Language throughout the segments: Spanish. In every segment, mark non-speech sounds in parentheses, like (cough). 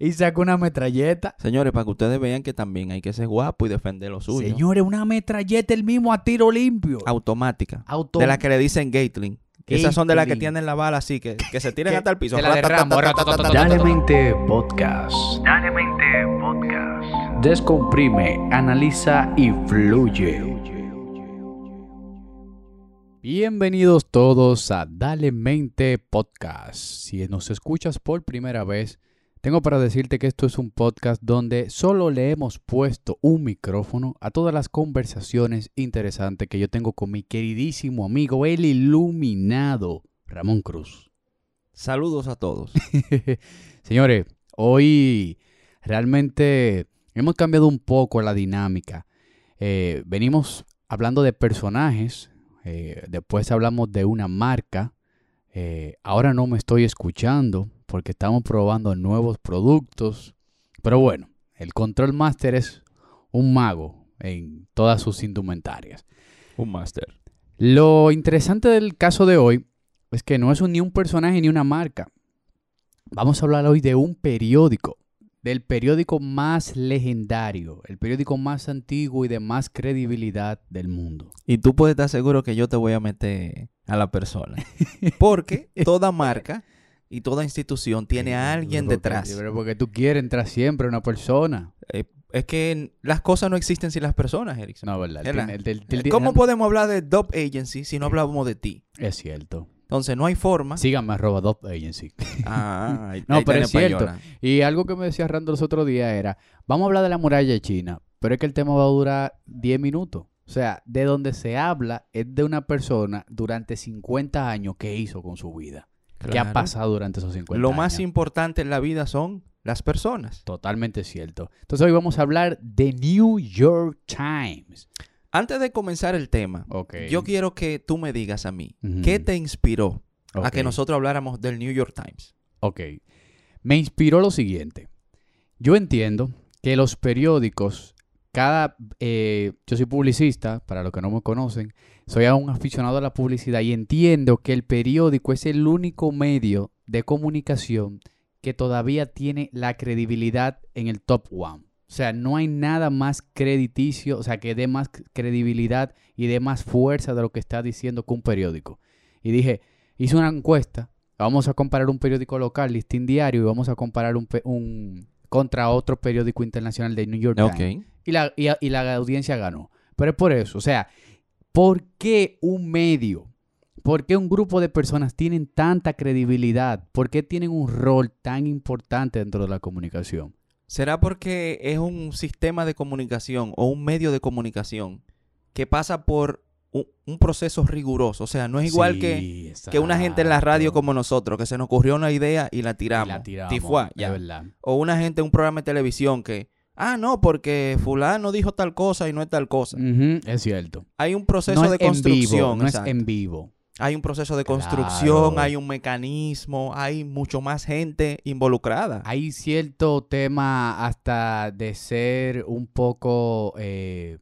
y sacó una metralleta. Señores, para que ustedes vean que también hay que ser guapo y defender lo suyo. Señores, una metralleta el mismo a tiro limpio. Automática. Auto- De las que le dicen Gatling. Esas son de las que tienen la bala así, que, que se tiran (laughs) hasta el piso. la. Dale Mente Podcast. Dale Mente Podcast. Descomprime, analiza y fluye. Bienvenidos todos a Dale Mente Podcast. Si nos escuchas por primera vez, tengo para decirte que esto es un podcast donde solo le hemos puesto un micrófono a todas las conversaciones interesantes que yo tengo con mi queridísimo amigo, el iluminado Ramón Cruz. Saludos a todos. (laughs) Señores, hoy realmente hemos cambiado un poco la dinámica. Eh, venimos hablando de personajes, eh, después hablamos de una marca. eh, ahora no me estoy escuchando porque estamos probando nuevos productos. Pero bueno, el Control Master es un mago en todas sus indumentarias. Un máster. Lo interesante del caso de hoy es que no es un- ni un personaje ni una marca. Vamos a hablar hoy de un periódico, del periódico más legendario, el periódico más antiguo y de más credibilidad del mundo. Y tú puedes estar seguro que yo te voy a meter a la persona. (laughs) Porque toda marca y toda institución tiene a alguien Porque- detrás. Pero porque tú quieres entrar siempre a una persona. Eh, es que las cosas no existen sin las personas, Erickson. No, ¿verdad? El- ¿Cómo podemos hablar de Dop Agency si no hablamos de ti? Es cierto. Entonces, no hay forma. Síganme arroba Dop Agency. Ah, ahí- (laughs) No, ahí pero es cierto. payola. Y algo que me decía Rando los otros días era, vamos a hablar de la muralla de China, pero es que el tema va a durar 10 minutos. O sea, de donde se habla es de una persona durante 50 años que hizo con su vida. ¿Qué ha pasado durante esos 50 Lo años? más importante en la vida son las personas. Totalmente cierto. Entonces hoy vamos a hablar de New York Times. Antes de comenzar el tema, yo quiero que tú me digas a mí. ¿qué te inspiró a que nosotros habláramos del New York Times? Ok. Me inspiró lo siguiente. Yo entiendo que los periódicos, cada... eh, yo soy publicista, para los que no me conocen, soy un aficionado a la publicidad y entiendo que el periódico es el único medio de comunicación que todavía tiene la credibilidad en el top one. O sea, no hay nada más crediticio, o sea, que dé más credibilidad y dé más fuerza de lo que está diciendo que un periódico. Y dije, hice una encuesta, vamos a comparar un periódico local, Listín Diario, y vamos a comparar un, un- contra otro periódico internacional de New York Times. Y la, y, y la audiencia ganó. Pero es por eso, o sea, ¿por qué un medio? ¿Por qué un grupo de personas tienen tanta credibilidad? ¿Por qué tienen un rol tan importante dentro de la comunicación? ¿Será porque es un sistema de comunicación o un medio de comunicación que pasa por un, proceso riguroso? O sea, no es igual que, Sí, que una gente en la radio como nosotros, que se nos ocurrió una idea y la Y tiramos. la tiramos, Tifuá, ya. verdad. O una gente en un programa de televisión que, ah, no, porque fulano dijo tal cosa y no es tal cosa. Es cierto. Hay un proceso no de vivo, construcción. no es en vivo. Hay un proceso de construcción, Claro. hay un mecanismo, hay mucho más gente involucrada. Hay cierto tema hasta de ser un poco, eh,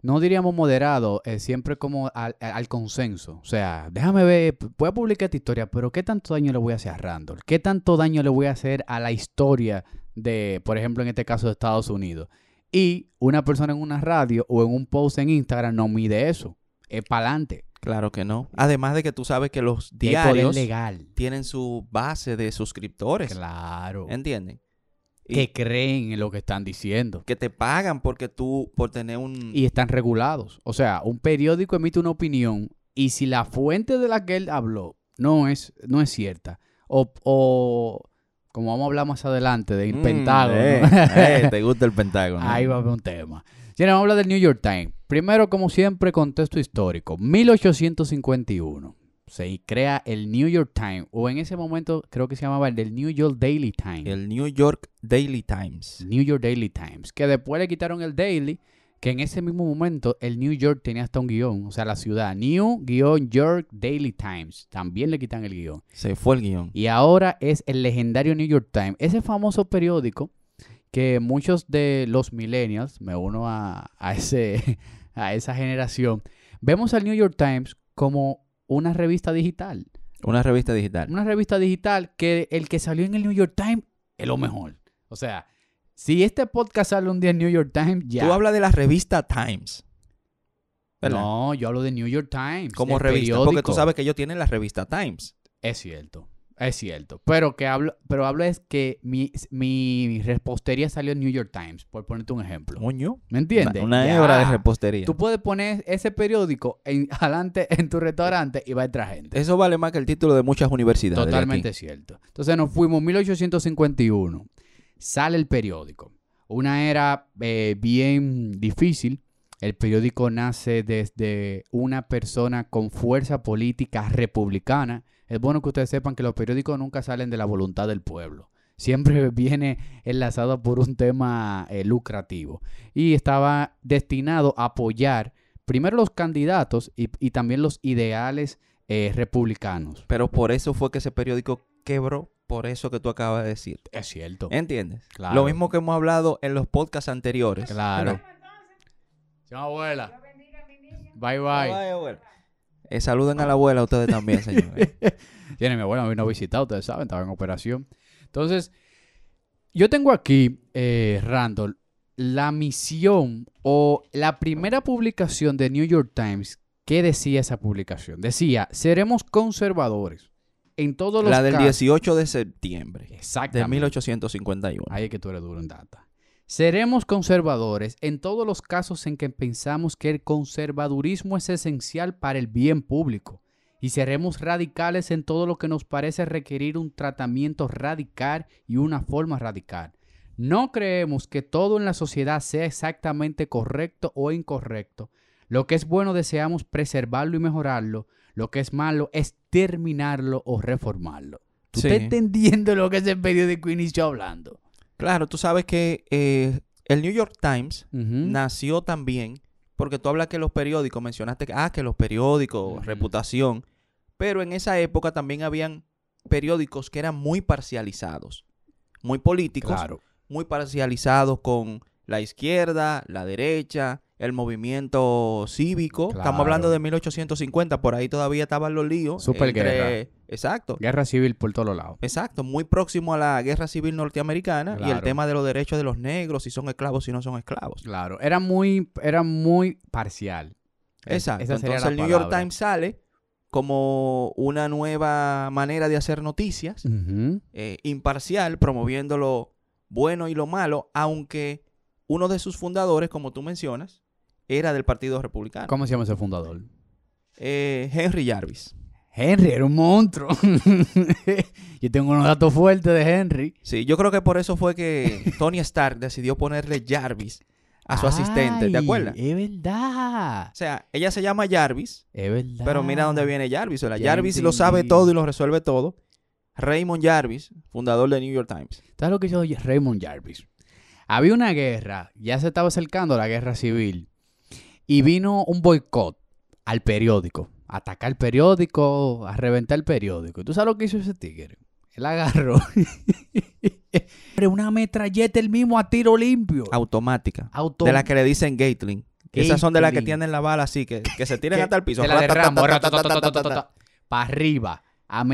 no diríamos moderado, eh, siempre como al, al consenso. O sea, déjame ver, voy a publicar esta historia, pero ¿qué tanto daño le voy a hacer a Randall? ¿Qué tanto daño le voy a hacer a la historia de, por ejemplo, en este caso de Estados Unidos? Y una persona en una radio o en un post en Instagram no mide eso. Es para adelante. Claro que no. Además de que tú sabes que los diarios legal. tienen su base de suscriptores. Claro. ¿Entienden? Y Que creen en lo que están diciendo. que te pagan porque tú, por tener un... y están regulados. O sea, un periódico emite una opinión y si la fuente de la que él habló no es, no es cierta, o, o como vamos a hablar más adelante del Mm, Pentágono, eh, eh, te gusta el Pentágono. (laughs) ahí va a haber un tema. Ya vamos a hablar del New York Times. Primero, como siempre, contexto histórico. 1851 se crea el New York Times, o en ese momento creo que se llamaba el del New York Daily Times. El New York Daily Times. New York Daily Times, que después le quitaron el Daily, que en ese mismo momento el New York tenía hasta un guion, o sea, la ciudad, New York Daily Times, también le quitan el guion. Se fue el guion. Y ahora es el legendario New York Times, ese famoso periódico que muchos de los millennials, me uno a, a ese, (laughs) a esa generación, vemos al New York Times como una revista digital. Una revista digital. Una revista digital que el que salió en el New York Times es lo mejor. O sea, si este podcast sale un día en New York Times, ya. Tú hablas de la revista Times. ¿verdad? No, yo hablo de New York Times. Como revista. Porque tú sabes que ellos tienen la revista Times. Es cierto, es cierto. Pero que hablo, pero hablo es que mi, mi repostería salió en New York Times, por ponerte un ejemplo. Coño. ¿Me entiendes? Una, una hebra de repostería. Tú puedes poner ese periódico en, (laughs) adelante en tu restaurante y va a entrar gente. Eso vale más que el título de muchas universidades. de Totalmente cierto. Entonces nos fuimos en 1851. Sale el periódico. Una era eh, bien difícil. El periódico nace desde una persona con fuerza política republicana. Es bueno que ustedes sepan que los periódicos nunca salen de la voluntad del pueblo. Siempre (laughs) viene enlazado por un tema eh, lucrativo. Y estaba destinado a apoyar primero los candidatos y, también los ideales eh, republicanos. Pero por eso fue que ese periódico quebró. Por eso que tú acabas de decir. Es cierto. ¿Entiendes? Claro. Lo mismo que hemos hablado en los podcasts anteriores. Claro. Chao, abuela. Bye, Bye, bye. abuela. Eh, saluden a la abuela ustedes también, señores. (laughs) Tiene mi abuela, me vino a visitar, ustedes saben, estaba en operación. Entonces, yo tengo aquí, eh, Randall, la misión o la primera publicación de New York Times. ¿Qué decía esa publicación? Decía, seremos conservadores en todos los la del casos. 18 de septiembre de Exactamente. 1851. Ahí es que tú eres duro en data. Seremos conservadores en todos los casos en que pensamos que el conservadurismo es esencial para el bien público. Y seremos radicales en todo lo que nos parece requerir un tratamiento radical y una forma radical. No creemos que todo en la sociedad sea exactamente correcto o incorrecto. Lo que es bueno deseamos preservarlo y mejorarlo. Lo que es malo es terminarlo o reformarlo. ¿Tú Sí. estás entendiendo lo que ese periódico inició hablando? Claro, tú sabes que eh, el New York Times nació también porque tú hablas que los periódicos, mencionaste que, ah, que los periódicos, reputación, pero en esa época también habían periódicos que eran muy parcializados, muy políticos, Claro. muy parcializados con la izquierda, la derecha, el movimiento cívico. Estamos hablando de 1850, por ahí todavía estaban los líos. Superguerra. entre- Exacto. Guerra civil por todos lados. Exacto, muy próximo a la guerra civil norteamericana y el tema de los derechos de los negros, si son esclavos, si no son esclavos. Claro. Era muy, era muy parcial. Exacto. esa Entonces el New York. Times sale como una nueva manera de hacer noticias, eh, imparcial, promoviendo lo bueno y lo malo, aunque uno de sus fundadores, como tú mencionas, era del Partido Republicano, ¿Cómo se llama ese fundador? eh, Henry Jarvis. Henry era un monstruo. (laughs) Yo tengo unos datos fuertes de Henry. Sí, yo creo que por eso fue que Tony Stark decidió ponerle Jarvis a su asistente, ¿te acuerdas? Es verdad. O sea, ella se llama Jarvis, Es verdad. Pero mira dónde viene Jarvis. O sea, Jarvis lo sabe todo y lo resuelve todo. Raymond Jarvis, fundador de New York Times. ¿Sabes lo que hizo Raymond Jarvis? Había una guerra, ya se estaba acercando la guerra civil, y vino un boicot al periódico, a atacar el periódico, a reventar el periódico. ¿Y tú sabes lo que hizo ese tigre? Él agarró (laughs) una metralleta el mismo a tiro limpio. Automática. Auto- De la que le dicen Gatling. Esas son de las que tienen la bala así, que, que se (laughs) tiran hasta el piso. para arriba, a.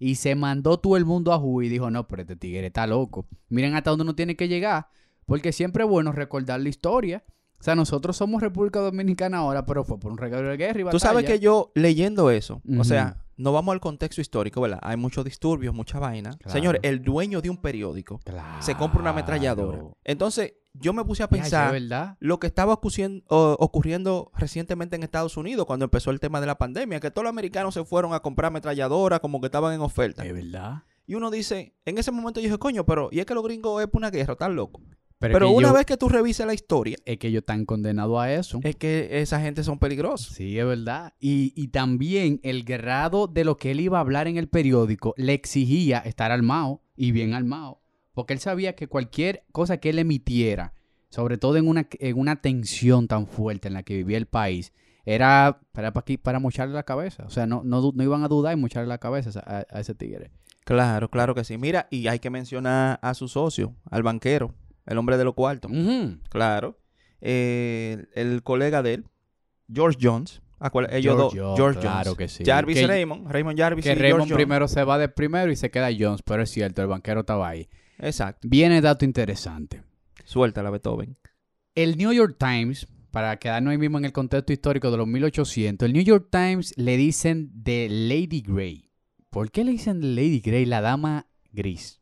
Y se mandó todo el mundo a jugar y dijo, no, pero este tigre está loco. Miren hasta dónde uno tiene que llegar. Porque siempre es bueno recordar la historia. O sea, nosotros somos República Dominicana ahora, pero fue por un regalo de guerra y Tú sabes batalla. que yo leyendo eso, o sea, no vamos al contexto histórico, ¿verdad? Hay muchos disturbios, mucha vaina. Claro. Señor, el dueño de un periódico se compra una ametralladora. Entonces, yo me puse a pensar lo que estaba ocurriendo, recientemente en Estados Unidos cuando empezó el tema de la pandemia, que todos los americanos se fueron a comprar ametralladoras como que estaban en oferta. Es verdad. Y uno dice, en ese momento yo dije, coño, pero ¿y es que los gringos es por una guerra? Están locos. Pero, una yo- vez que tú revises la historia, Es que ellos están condenados a eso. es que esa gente son peligrosos. Sí, es verdad. Y, y también el grado de lo que él iba a hablar en el periódico le exigía estar armado y bien armado. Porque él sabía que cualquier cosa que él emitiera, sobre todo en una, en una tensión tan fuerte en la que vivía el país, era para, para, aquí- para mocharle la cabeza. O sea, no, no, no iban a dudar en mocharle la cabeza a, a ese tigre. Claro, claro que sí. Mira, y hay que mencionar a su socio, al banquero, el hombre de los cuartos. Ujú. Claro. Eh, el colega de él, George Jones. Ellos George dos, Jones, George claro Jones. que sí. Jarvis Que- Raymond, Raymond Jarvis Que y Raymond George Jones. primero se va de primero y se queda Jones, pero es cierto, el banquero estaba ahí. Exacto. Viene dato interesante. Suéltala, Beethoven. El New York Times, para quedarnos ahí mismo en el contexto histórico de los 1800, el New York Times le dicen de Lady Grey. ¿Por qué le dicen de Lady Grey, la dama gris?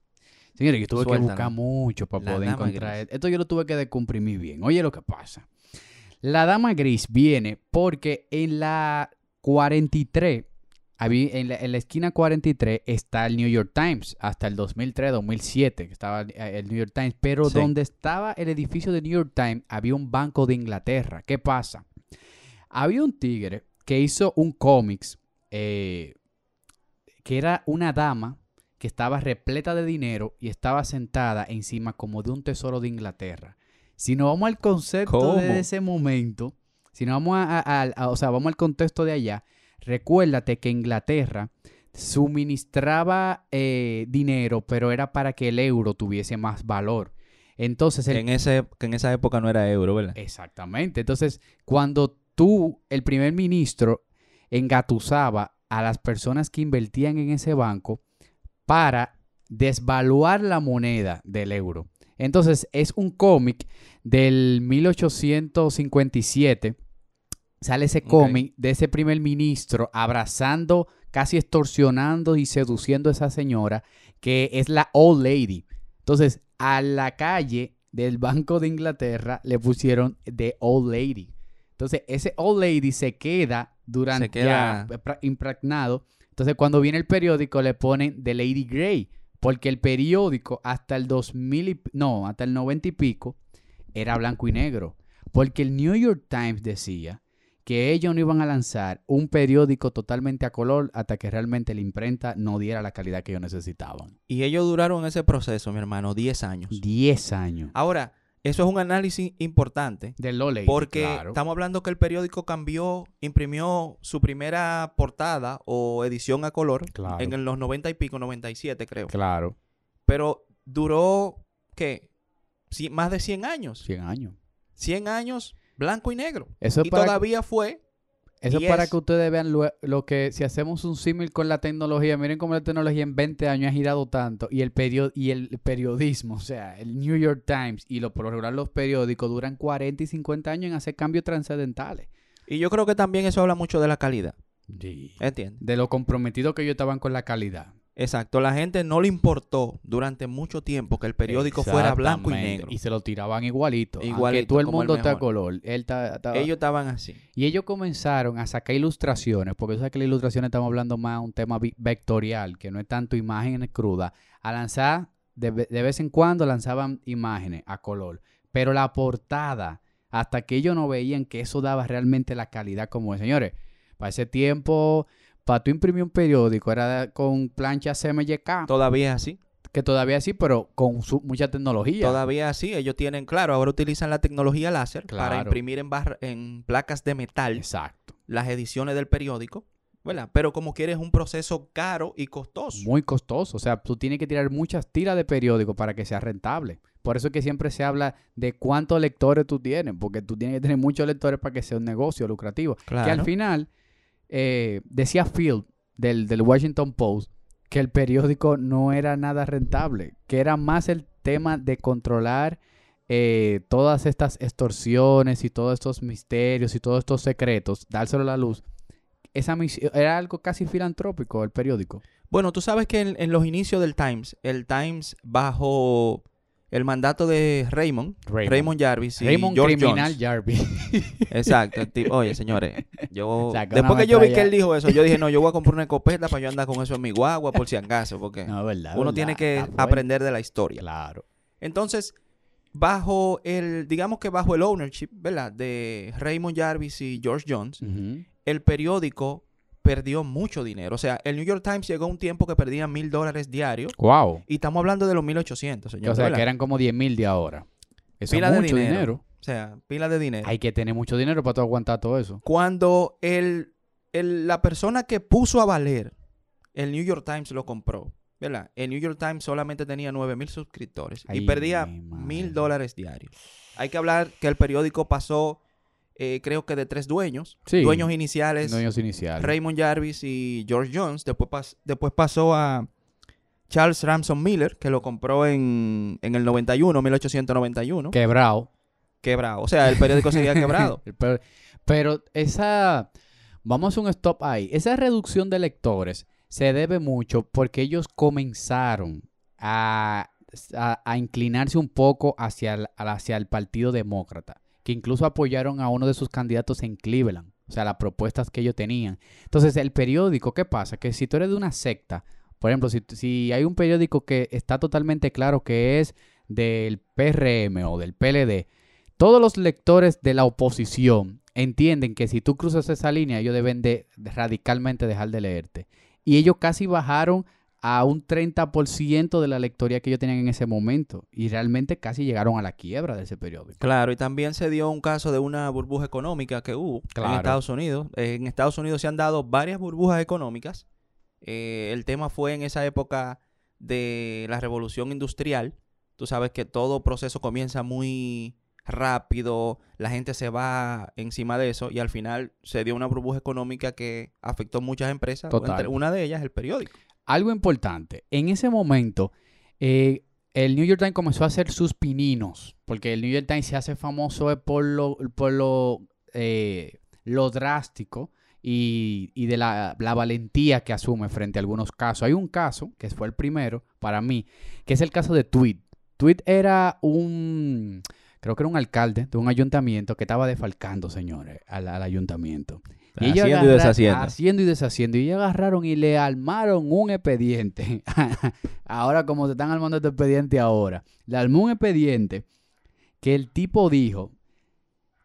Señores, yo tuve que buscar mucho para La poder encontrar. gris. Esto yo lo tuve que descomprimir bien. Oye lo que pasa. La dama gris viene porque en la 43, habí- en la, en la esquina 43 está el New York Times, hasta el 2003-2007, que estaba el, el New York Times, pero Sí. donde estaba el edificio de New York Times había un banco de Inglaterra. ¿Qué pasa? Había un tigre que hizo un cómics eh, que era una dama que estaba repleta de dinero y estaba sentada encima como de un tesoro de Inglaterra. Si nos vamos al concepto ¿Cómo? de ese momento, si nos vamos a, a- a- o sea, vamos al contexto de allá, recuérdate que Inglaterra suministraba eh, dinero, pero era para que el euro tuviese más valor. Entonces, el en, ese, en esa época no era euro, ¿verdad? Exactamente. Entonces, cuando tú, el primer ministro, engatusaba a las personas que invertían en ese banco para desvaluar la moneda del euro. Entonces, es un cómic del 1857. Sale ese cómic de ese primer ministro abrazando, casi extorsionando y seduciendo a esa señora, que es la Old Lady. Entonces, a la calle del Banco de Inglaterra le pusieron The Old Lady. Entonces, ese Old Lady se queda durante Se queda- impregnado. Entonces, cuando viene el periódico le ponen The Lady Grey, porque el periódico hasta el 2000 y- no, hasta el 90 y pico era blanco y negro, porque el New York Times decía que ellos no iban a lanzar un periódico totalmente a color hasta que realmente la imprenta no diera la calidad que ellos necesitaban. Y ellos duraron ese proceso, mi hermano, 10 años. 10 años. Ahora, eso es un análisis importante De Loley. porque claro. estamos hablando que el periódico cambió, imprimió su primera portada o edición a color Claro. en los 90 y pico, 97 creo. Claro, Pero duró, ¿qué? Sí, más de 100 años. 100 años. 100 años blanco y negro. Eso es y para, todavía fue eso es para que ustedes vean lo, lo que, si hacemos un símil con la tecnología, miren cómo la tecnología en 20 años ha girado tanto y el, perio- y el periodismo, (laughs) o sea, el New York Times y lo, por lo regular los periódicos duran 40 y 50 años en hacer cambios trascendentales. Y yo creo que también eso habla mucho de la calidad. Sí. De lo comprometido que ellos estaban con la calidad. Exacto. La gente no le importó durante mucho tiempo que el periódico fuera blanco y negro. Y se lo tiraban igualito. Igualito. Igualito, todo el como el mundo está a color. Él está- estaba- Ellos estaban así. Y ellos comenzaron a sacar ilustraciones, porque tú sabes que las ilustraciones estamos hablando más de un tema vectorial, que no es tanto imágenes crudas. A lanzar, de, de vez en cuando lanzaban imágenes a color. Pero la portada, hasta que ellos no veían que eso daba realmente la calidad como es. Señores, para ese tiempo, para tú imprimir un periódico, era con plancha CMYK, Todavía es así. que todavía sí, pero con su- mucha tecnología. Todavía así. Ellos tienen, claro, ahora utilizan la tecnología láser para Claro. imprimir en, barra- en placas de metal Exacto. las ediciones del periódico. ¿verdad? Pero como quieres es un proceso caro y costoso. Muy costoso. O sea, tú tienes que tirar muchas tiras de periódico para que sea rentable. Por eso es que siempre se habla de cuántos lectores tú tienes, porque tú tienes que tener muchos lectores para que sea un negocio lucrativo. Que al Claro. final, eh, decía Field del, del Washington Post que el periódico no era nada rentable, que era más el tema de controlar eh, todas estas extorsiones y todos estos misterios y todos estos secretos, dárselo a la luz. Esa misión era algo casi filantrópico el periódico. Bueno, tú sabes que en, en los inicios del Times, el Times bajo el mandato de Raymond, Raymond, Jarvis y Raymond George Criminal Jones. Jarvis. (laughs) Exacto. Oye, señores, yo (laughs) después que yo vi que él dijo eso, yo dije, no, yo voy a comprar una (laughs) escopeta para yo andar con eso en mi guagua por si acaso, porque No, verdad, uno verdad, tiene que aprender de la historia. Claro. Entonces, bajo el, digamos que bajo el ownership, ¿verdad? De Raymond Jarvis y George Jones, el periódico perdió mucho dinero. O sea, el New York Times llegó a un tiempo que perdía mil dólares diarios. Wow. Y estamos hablando de los 1800, señor. O sea, que eran como 10 mil de ahora. Eso Pila es de mucho dinero. dinero. O sea, pila de dinero. Hay que tener mucho dinero para tú aguantar todo eso. Cuando el, el- la persona que puso a valer el New York Times lo compró, ¿verdad? El New York Times solamente tenía 9 mil suscriptores y perdía mil dólares diarios. Hay que hablar que el periódico pasó, eh, creo que de tres dueños. Sí. Dueños iniciales, Dueños iniciales. Raymond Jarvis y George Jones. Después, pas- después pasó a Charles Ramson Miller, que lo compró en, en el 91, 1891. Quebrado. Quebrado. O sea, el periódico seguía (laughs) quebrado. pero, pero esa, vamos a hacer un stop ahí. Esa reducción de lectores se debe mucho porque ellos comenzaron a, a- a inclinarse un poco hacia el, hacia el Partido Demócrata, que incluso apoyaron a uno de sus candidatos en Cleveland, o sea, las propuestas que ellos tenían. Entonces, el periódico, ¿qué pasa? Que si tú eres de una secta, por ejemplo, si, si hay un periódico que está totalmente claro que es del PRM o del PLD, todos los lectores de la oposición entienden que si tú cruzas esa línea, ellos deben de radicalmente dejar de leerte. Y ellos casi bajaron a un 30% de la lectoría que ellos tenían en ese momento. Y realmente casi llegaron a la quiebra de ese periódico. Claro, y también se dio un caso de una burbuja económica que hubo Claro. en Estados Unidos. En Estados Unidos se han dado varias burbujas económicas. Eh, el tema fue en esa época de la revolución industrial. Tú sabes que todo proceso comienza muy rápido, la gente se va encima de eso y al final se dio una burbuja económica que afectó muchas empresas. Total. Una de ellas el periódico. Algo importante, en ese momento, eh, el New York Times comenzó a hacer sus pininos, porque el New York Times se hace famoso eh, por eh, lo drástico y, de la, valentía que asume frente a algunos casos. Hay un caso, que fue el primero para mí, que es el caso de Tweet. Tweet era un, creo que era un alcalde de un ayuntamiento que estaba defalcando, señores, al ayuntamiento. Y ellos Haciendo y deshaciendo. Haciendo y deshaciendo. Y ellos agarraron y le armaron un expediente. (laughs) ahora, como se están armando este expediente ahora, le armó un expediente que el tipo dijo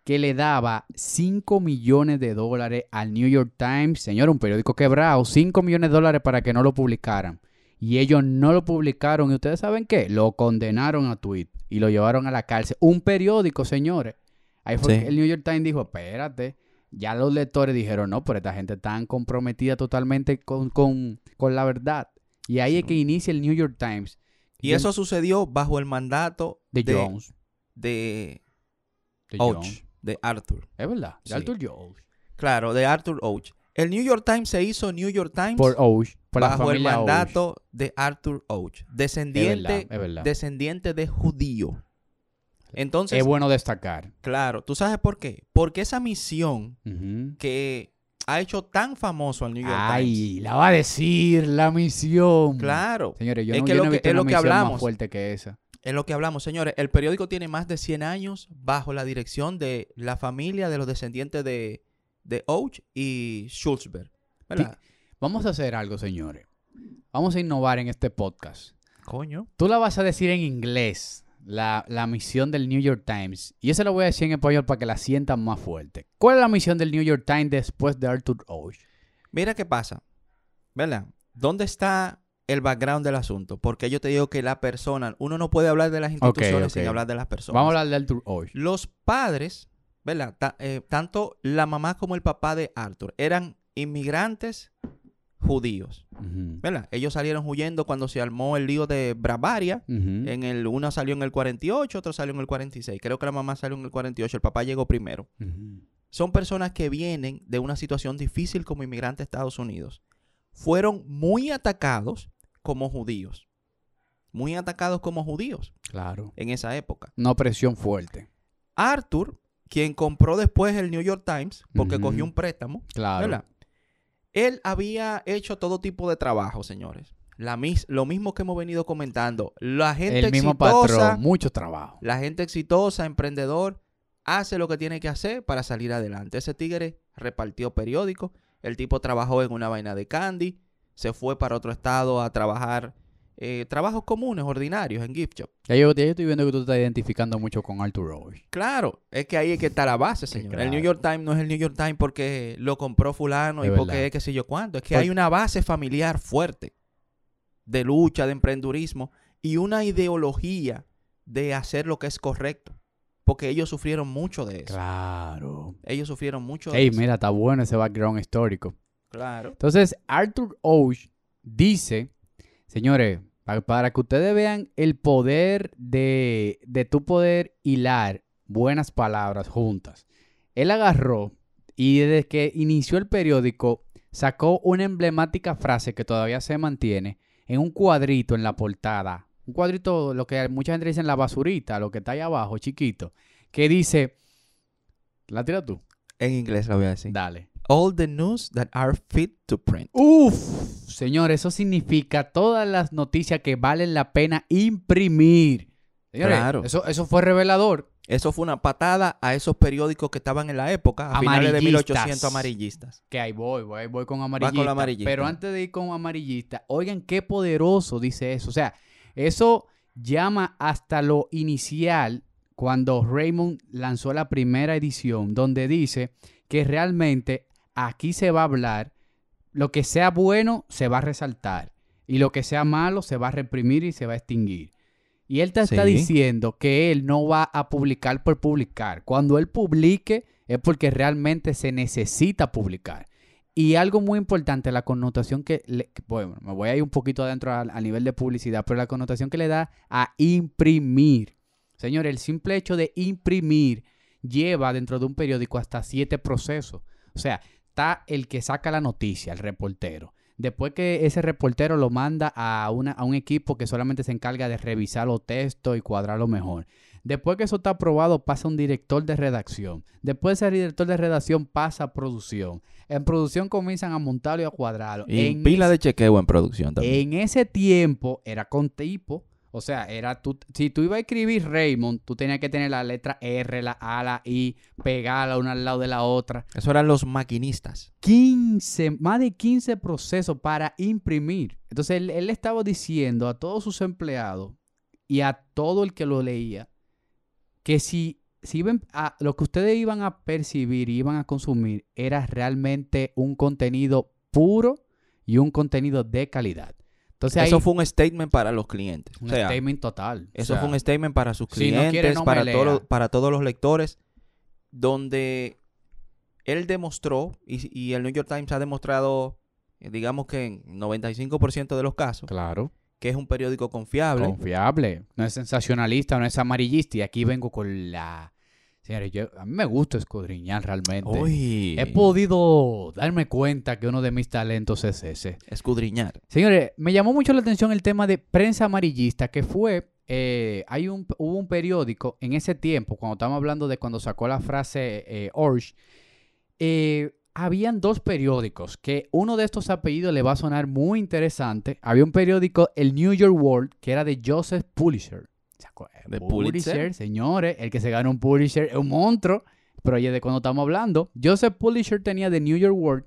que le daba 5 millones de dólares al New York Times, señor, un periódico quebrado, 5 millones de dólares para que no lo publicaran. Y ellos no lo publicaron. ¿Y ustedes saben qué? Lo condenaron a tweet y lo llevaron a la cárcel. Un periódico, señores. Ahí fue Sí. que el New York Times dijo, espérate. Ya los lectores dijeron, no, pero esta gente está comprometida totalmente con, con- con la verdad. Y ahí es que inicia el New York Times. Y eso sucedió bajo el mandato de, de, Jones. de de Jones. de Arthur. Es verdad, de Sí. Arthur Jones. Claro, de Arthur Och. El New York Times se hizo New York Times Por la bajo el mandato de Arthur Och, descendiente, Es verdad, es verdad. descendiente de judío. Entonces, Es bueno destacar. claro, ¿tú sabes por qué? Porque esa misión que ha hecho tan famoso al New York Ay, la va a decir la misión. Claro, Señores, yo Es no, que yo lo no he que- es una lo que misión más hablamos. fuerte que esa. es lo que hablamos, señores. El periódico tiene más de 100 años bajo la dirección de la familia de los descendientes de, de Och y Schultzberg. ¿Verdad? Vamos a hacer algo, señores. Vamos a innovar en este podcast. Coño. Tú la vas a decir en inglés, la, la misión del New York Times. Y se la voy a decir en español para que la sientan más fuerte. ¿Cuál es la misión del New York Times después de Arthur Ashe? Mira qué pasa, ¿verdad? ¿Dónde está el background del asunto? Porque yo te digo que la persona, uno no puede hablar de las instituciones sin hablar de las personas. Vamos a hablar de Arthur Ashe. Los padres, ¿verdad? Eh, tanto la mamá como el papá de Arthur eran inmigrantes judíos. ¿verdad? Ellos salieron huyendo cuando se armó el lío de Bravaria. En el, uno salió en el 48, otro salió en el 46. Creo que la mamá salió en el 48, el papá llegó primero. Son personas que vienen de una situación difícil como inmigrantes a Estados Unidos. Fueron muy atacados como judíos. Muy atacados como judíos Claro. en esa época. Una presión fuerte. Arthur, quien compró después el New York Times, porque cogió un préstamo, Claro. ¿verdad? Él había hecho todo tipo de trabajo, señores. La mis- lo mismo que hemos venido comentando. La gente El mismo exitosa, patrón. Mucho trabajo. la gente exitosa, emprendedor, hace lo que tiene que hacer para salir adelante. Ese tigre repartió periódicos. El tipo trabajó en una vaina de candy. Se fue para otro estado a trabajar eh, trabajos comunes, ordinarios, en gift shop. Ya yo, ya yo estoy viendo que tú te estás identificando mucho con Arthur Ashe. Claro, es que ahí es que está la base, señor. claro. El New York Times no es el New York Times porque lo compró fulano Es y porque es que sé yo cuánto. Es que Por- hay una base familiar fuerte de lucha, de emprendurismo y una ideología de hacer lo que es correcto. Porque ellos sufrieron mucho de eso. Claro. Ellos sufrieron mucho de Ey, eso. mira, está bueno ese background histórico. Claro. Entonces, Arthur Ashe dice, señores, para que ustedes vean el poder de, de tu poder hilar buenas palabras juntas. Él agarró y desde que inició el periódico sacó una emblemática frase que todavía se mantiene en un cuadrito en la portada. Un cuadrito, lo que mucha gente dice en la basurita, lo que está ahí abajo, chiquito, que dice, ¿la tiras tú? En inglés lo voy a decir. Dale. All the news that are fit to print. Uf, señor, eso significa todas las noticias que valen la pena imprimir. Señores, Claro. eso, eso fue revelador. Eso fue una patada a esos periódicos que estaban en la época, a finales de Amarillistas. 1800 amarillistas. Que ahí voy, voy, voy con con amarillista. Pero antes de ir con amarillista, oigan qué poderoso dice eso. O sea, eso llama hasta lo inicial cuando Raymond lanzó la primera edición, donde dice que realmente aquí se va a hablar, lo que sea bueno se va a resaltar y lo que sea malo se va a reprimir y se va a extinguir. Y él te está Sí. diciendo que él no va a publicar por publicar. Cuando él publique es porque realmente se necesita publicar. Y algo muy importante, la connotación que, le- bueno, me voy a ir un poquito adentro al- a, nivel de publicidad, pero la connotación que le da a imprimir. Señor, el simple hecho de imprimir lleva dentro de un periódico hasta siete procesos. O sea, está el que saca la noticia, el reportero. Después que ese reportero lo manda a, una, a un equipo que solamente se encarga de revisar los textos y cuadrarlo mejor. Después que eso está aprobado, pasa un director de redacción. Después ese director de redacción pasa a producción. En producción comienzan a montarlo y a cuadrarlo. Y en pila ese- de chequeo en producción también. en ese tiempo era con tipo. O sea, era tú, si tú ibas a escribir Raymond, tú tenías que tener la letra R, la A, la I, pegarla una al lado de la otra. Eso eran los maquinistas. 15, más de 15 procesos para imprimir. Entonces él, él estaba diciendo a todos sus empleados y a todo el que lo leía que si, si iban a, lo que ustedes iban a percibir y iban a consumir era realmente un contenido puro y un contenido de calidad. Entonces Eso ahí, fue un statement para los clientes. un o sea, statement total. eso O sea, fue un statement para sus si no clientes, quiere, no me para, lea. todo- para todos los lectores, donde él demostró, y, y el New York Times ha demostrado, eh, digamos que en 95% de los casos, Claro, que es un periódico confiable. confiable. No es sensacionalista, no es amarillista. Y aquí vengo con la... Señores, yo, a mí me gusta escudriñar realmente. Uy, He podido darme cuenta que uno de mis talentos es ese. escudriñar. Señores, me llamó mucho la atención el tema de prensa amarillista, que fue, eh, hay un, hubo un periódico en ese tiempo, cuando estamos hablando de cuando sacó la frase eh, Orsh, eh, habían dos periódicos, que uno de estos apellidos le va a sonar muy interesante. Había un periódico, el New York World, que era de Joseph Pulitzer. ¿De Pulitzer? señores, el que se ganó un Pulitzer es un monstruo, pero oye, de cuando estamos hablando, Joseph Pulitzer tenía The New York World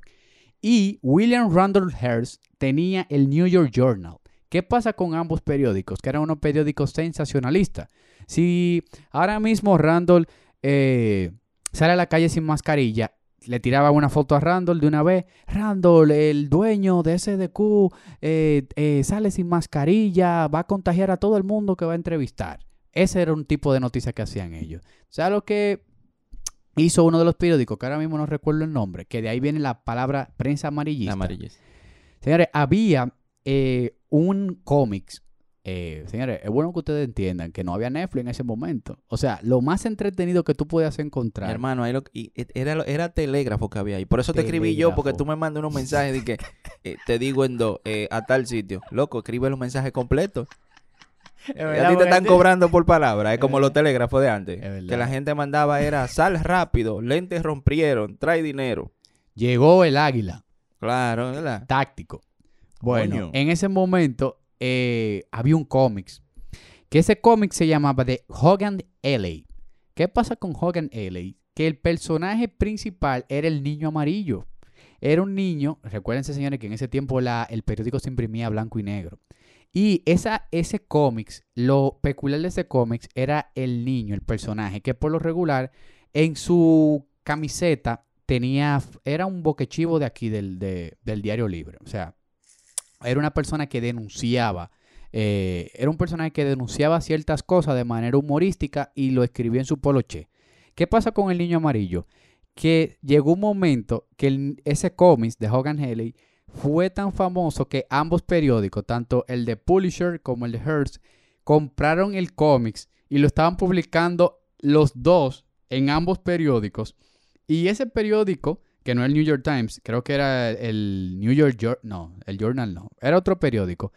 y William Randolph Hearst tenía el New York Journal. ¿Qué pasa con ambos periódicos? Que eran unos periódicos sensacionalistas. Si ahora mismo Randolph eh, sale a la calle sin mascarilla, le tiraba una foto a Randolph de una vez. Randolph, el dueño de SDQ, eh, eh, sale sin mascarilla, va a contagiar a todo el mundo que va a entrevistar. Ese era un tipo de noticia que hacían ellos. O sea, lo que hizo uno de los periódicos, que ahora mismo no recuerdo el nombre, que de ahí viene la palabra prensa amarillista. Amarillas. Señores, había eh, un cómics. Eh, señores, es bueno que ustedes entiendan que no había Netflix en ese momento. O sea, lo más entretenido que tú podías Mi encontrar. hermano, ahí lo- y- era, era telégrafo que había ahí. Por eso te escribí yo, porque tú me mandas unos mensajes de que eh, te digo en dos, eh, a tal sitio. Loco, escribe los mensajes completos. (laughs) Es Y a verdad, ti te están cobrando por palabra. Es Es como verdad. los telégrafos de antes. Es Que verdad. la gente mandaba era sal rápido, lentes rompieron, trae dinero. Llegó el águila, Claro, ¿verdad? táctico. Bueno, Coño. en ese momento eh, había un cómics. Que ese cómic se llamaba The Hogan LA. ¿Qué pasa con Hogan LA? Que el personaje principal era el niño amarillo. Era un niño, recuérdense señores que en ese tiempo la, el periódico se imprimía blanco y negro. Y esa, ese cómics, lo peculiar de ese cómics era el niño, el personaje, que por lo regular en su camiseta tenía, era un boquechivo de aquí del, de- del diario libre. O sea, era una persona que denunciaba, eh, era un personaje que denunciaba ciertas cosas de manera humorística y lo escribía en su poloche. ¿Qué pasa con el niño amarillo? Que llegó un momento que ese cómics de Hogan Haley fue tan famoso que ambos periódicos, tanto el de Publisher como el de Hearst, compraron el cómics y lo estaban publicando los dos en ambos periódicos. Y ese periódico, que no es el New York Times, creo que era el New York Journal, no, el Journal no, era otro periódico.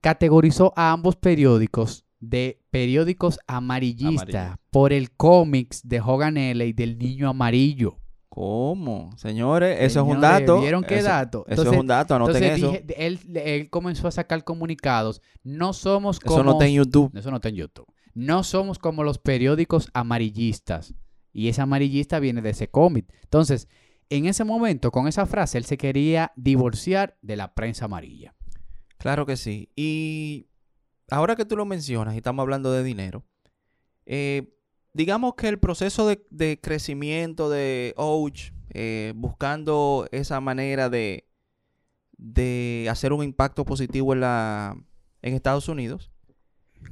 categorizó a ambos periódicos de periódicos amarillistas Amarillo. por el cómics de Hogan L. del niño amarillo. ¿Cómo? Señores, eso es un dato. ¿Vieron qué Eso- dato? Eso es un dato, anoten entonces eso. dije- él, él comenzó a sacar comunicados. No somos como... Eso no está en YouTube. Eso no está en YouTube. No somos como los periódicos amarillistas. Y ese amarillista viene de ese cómic. Entonces, en ese momento, con esa frase, él se quería divorciar de la prensa amarilla. Claro que sí. Y ahora que tú lo mencionas y estamos hablando de dinero, eh, digamos que el proceso de, de crecimiento de Ouch, eh, buscando esa manera de, de hacer un impacto positivo en, la, en Estados Unidos,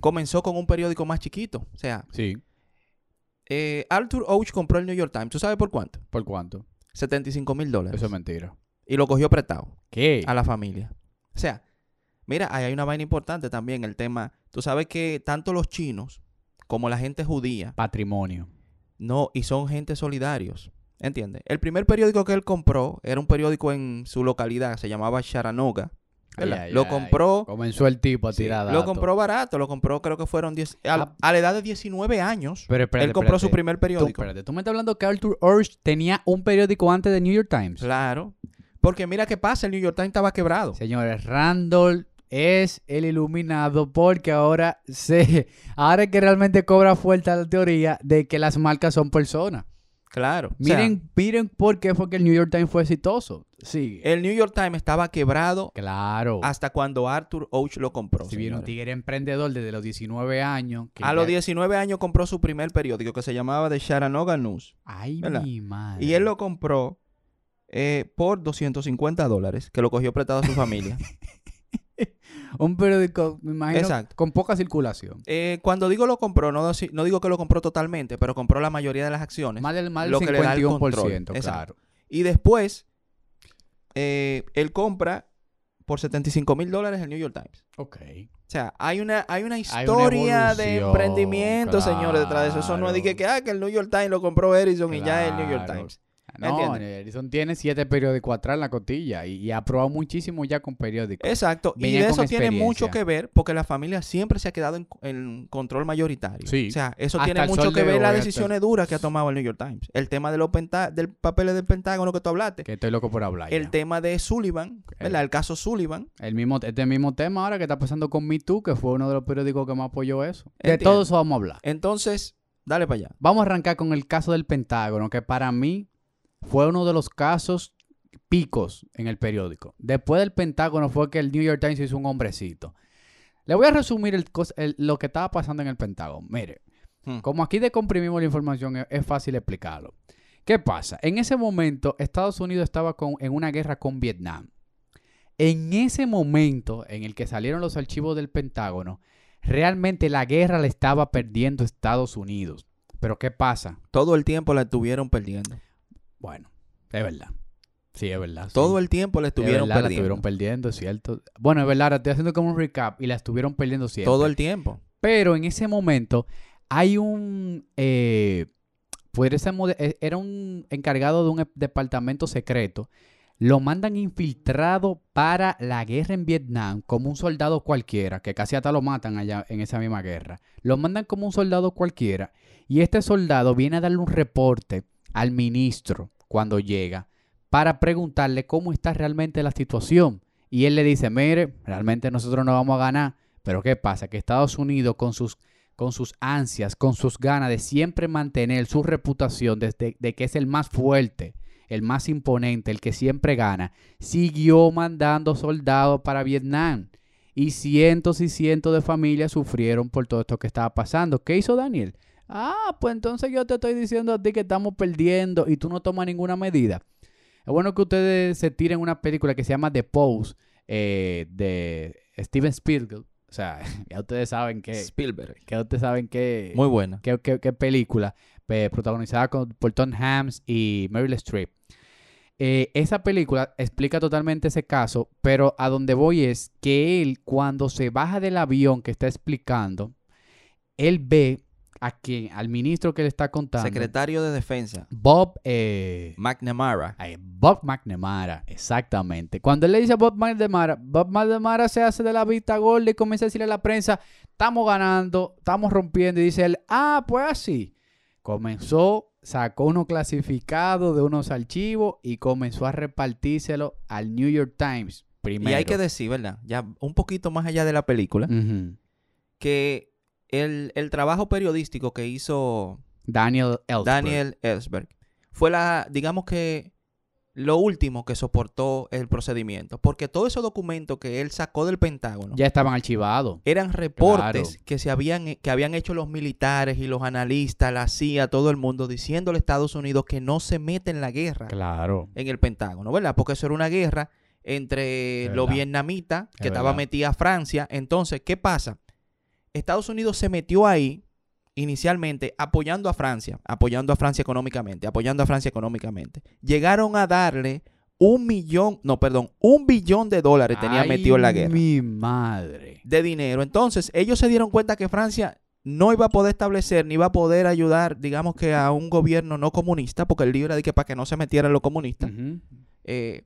comenzó con un periódico más chiquito. O sea, Sí. Eh, Arthur Ouch compró el New York Times. ¿Tú sabes por cuánto? ¿Por cuánto? 75 mil dólares. Eso es mentira. Y lo cogió prestado. ¿Qué? a la familia. O sea, mira, ahí hay una vaina importante también, el tema, tú sabes que tanto los chinos como la gente judía, Patrimonio. no, y son gente solidarios, ¿entiendes? El primer periódico que él compró era un periódico en su localidad, se llamaba Charanoga, ¿verdad? Ay, ay, lo ay. compró, Comenzó el tipo a sí, tirar lo compró barato, lo compró creo que fueron 10, a, Ah. a la edad de 19 años, Pero espérate, él compró su primer Tú, periódico. espérate, tú me estás hablando que Arthur Orsh tenía un periódico antes de New York Times. Claro, porque mira qué pasa, el New York Times estaba quebrado. Señores, Randall es el iluminado porque ahora se ahora es que realmente cobra fuerza la teoría de que las marcas son personas. Claro. o sea, Miren, miren por qué fue que el New York Times fue exitoso. Sí. el New York Times estaba quebrado claro. hasta cuando Arthur Och lo compró. si viene un tigre emprendedor desde los 19 años. que A los ya- 19 años compró su primer periódico que se llamaba The Chattanooga News. Ay, ¿verdad? mi madre. Y él lo compró eh, por 250 dólares, que lo cogió prestado a su familia. (laughs) (laughs) Un periódico, me imagino, Exacto. con poca circulación. Eh, cuando digo lo compró, no, no digo que lo compró totalmente, pero compró la mayoría de las acciones. Más del, más del lo que le da el 51%, control. claro. Y después, eh, él compra por 75 mil dólares el New York Times. Ok. O sea, hay una, hay una una historia de emprendimiento, señores, detrás de eso. Eso no es que, ah, que el New York Times lo compró Edison y ya es el New York. Times. No. Edison tiene siete periódicos atrás en la cotilla y, y ha probado muchísimo ya con periódicos. Exacto. Y de eso tiene mucho que ver porque la familia siempre se ha quedado en, en control mayoritario. Sí. O sea, eso Hasta tiene mucho que de ver las hasta- decisiones duras que ha tomado el New York Times. El tema de los penta- del papeles del Pentágono que tú hablaste. Que estoy loco por hablar. El tema de Sullivan, ¿verdad? El caso Sullivan. El mismo, este mismo tema ahora que está pasando con Me Too, que fue uno de los periódicos que más apoyó eso. De Entiendo. todo eso vamos a hablar. Entonces, dale para allá. Vamos a arrancar con el caso del Pentágono, que para mí fue uno de los casos picos en el periódico. Después del Pentágono fue que el New York Times hizo un hombrecito. Le voy a resumir el lo que estaba pasando en el Pentágono. Mire, Hmm. como aquí decomprimimos la información, es, es fácil explicarlo. ¿Qué pasa? En ese momento, Estados Unidos estaba con- en una guerra con Vietnam. En ese momento en el que salieron los archivos del Pentágono, realmente la guerra la estaba perdiendo Estados Unidos. Pero ¿qué pasa? Todo el tiempo la estuvieron perdiendo. Bueno, es verdad. Sí, es verdad. sí. Todo el tiempo la Es estuvieron verdad, La perdiendo. estuvieron perdiendo, es cierto. Bueno, es verdad, ahora estoy haciendo como un recap y la estuvieron perdiendo siempre. Todo el tiempo. Pero en ese momento hay un... Eh, eh, era un encargado de un e- departamento secreto. Lo mandan infiltrado para la guerra en Vietnam como un soldado cualquiera, que casi hasta lo matan allá en esa misma guerra. Lo mandan como un soldado cualquiera y este soldado viene a darle un reporte al ministro cuando llega para preguntarle cómo está realmente la situación. Y él le dice, mire, realmente nosotros no vamos a ganar, pero ¿qué pasa? Que Estados Unidos con sus, con sus ansias, con sus ganas de siempre mantener su reputación desde, de que es el más fuerte, el más imponente, el que siempre gana, siguió mandando soldados para Vietnam. Y cientos y cientos de familias sufrieron por todo esto que estaba pasando. ¿Qué hizo Daniel? Ah, pues entonces yo te estoy diciendo a ti que estamos perdiendo y tú no tomas ninguna medida. Es bueno que ustedes se tiren una película que se llama The Pose eh, de Steven Spielberg. O sea, (laughs) ya ustedes saben que, Spielberg. que ustedes saben que, Muy buena. qué, qué- qué película eh, protagonizada con, por Tom Hanks y Meryl Streep. Eh, esa película explica totalmente ese caso, pero a donde voy es que él cuando se baja del avión que está explicando, él ve a quien, al ministro que le está contando. Secretario de Defensa, Bob, eh, McNamara. eh, Bob McNamara, exactamente. Cuando él le dice a Bob McNamara, Bob McNamara se hace de la vista gorda y comienza a decirle a la prensa, estamos ganando, estamos rompiendo. Y dice él, ah, pues así. Comenzó, sacó unos clasificados de unos archivos y comenzó a repartírselo al New York Times primero. Y hay que decir, ¿verdad? Ya un poquito más allá de la película, que el, el trabajo periodístico que hizo Daniel Ellsberg. Daniel Ellsberg fue la, digamos que, lo último que soportó el procedimiento. Porque todos esos documentos que él sacó del Pentágono Ya estaban archivados. eran reportes Claro. que se habían, que habían hecho los militares y los analistas, la CIA, todo el mundo, diciéndole a Estados Unidos que no se mete en la guerra Claro. en el Pentágono, ¿verdad? Porque eso era una guerra entre Es los vietnamitas, que Es estaba metida Francia. Entonces, ¿qué pasa? Estados Unidos se metió ahí inicialmente apoyando a Francia, apoyando a Francia económicamente, apoyando a Francia económicamente. Llegaron a darle un millón, no, perdón, un billón de dólares tenía Ay, metido en la guerra Mi madre. de dinero. Entonces, ellos se dieron cuenta que Francia no iba a poder establecer ni iba a poder ayudar, digamos que a un gobierno no comunista, porque el libro era de que para que no se metieran los comunistas. Ujú. Eh,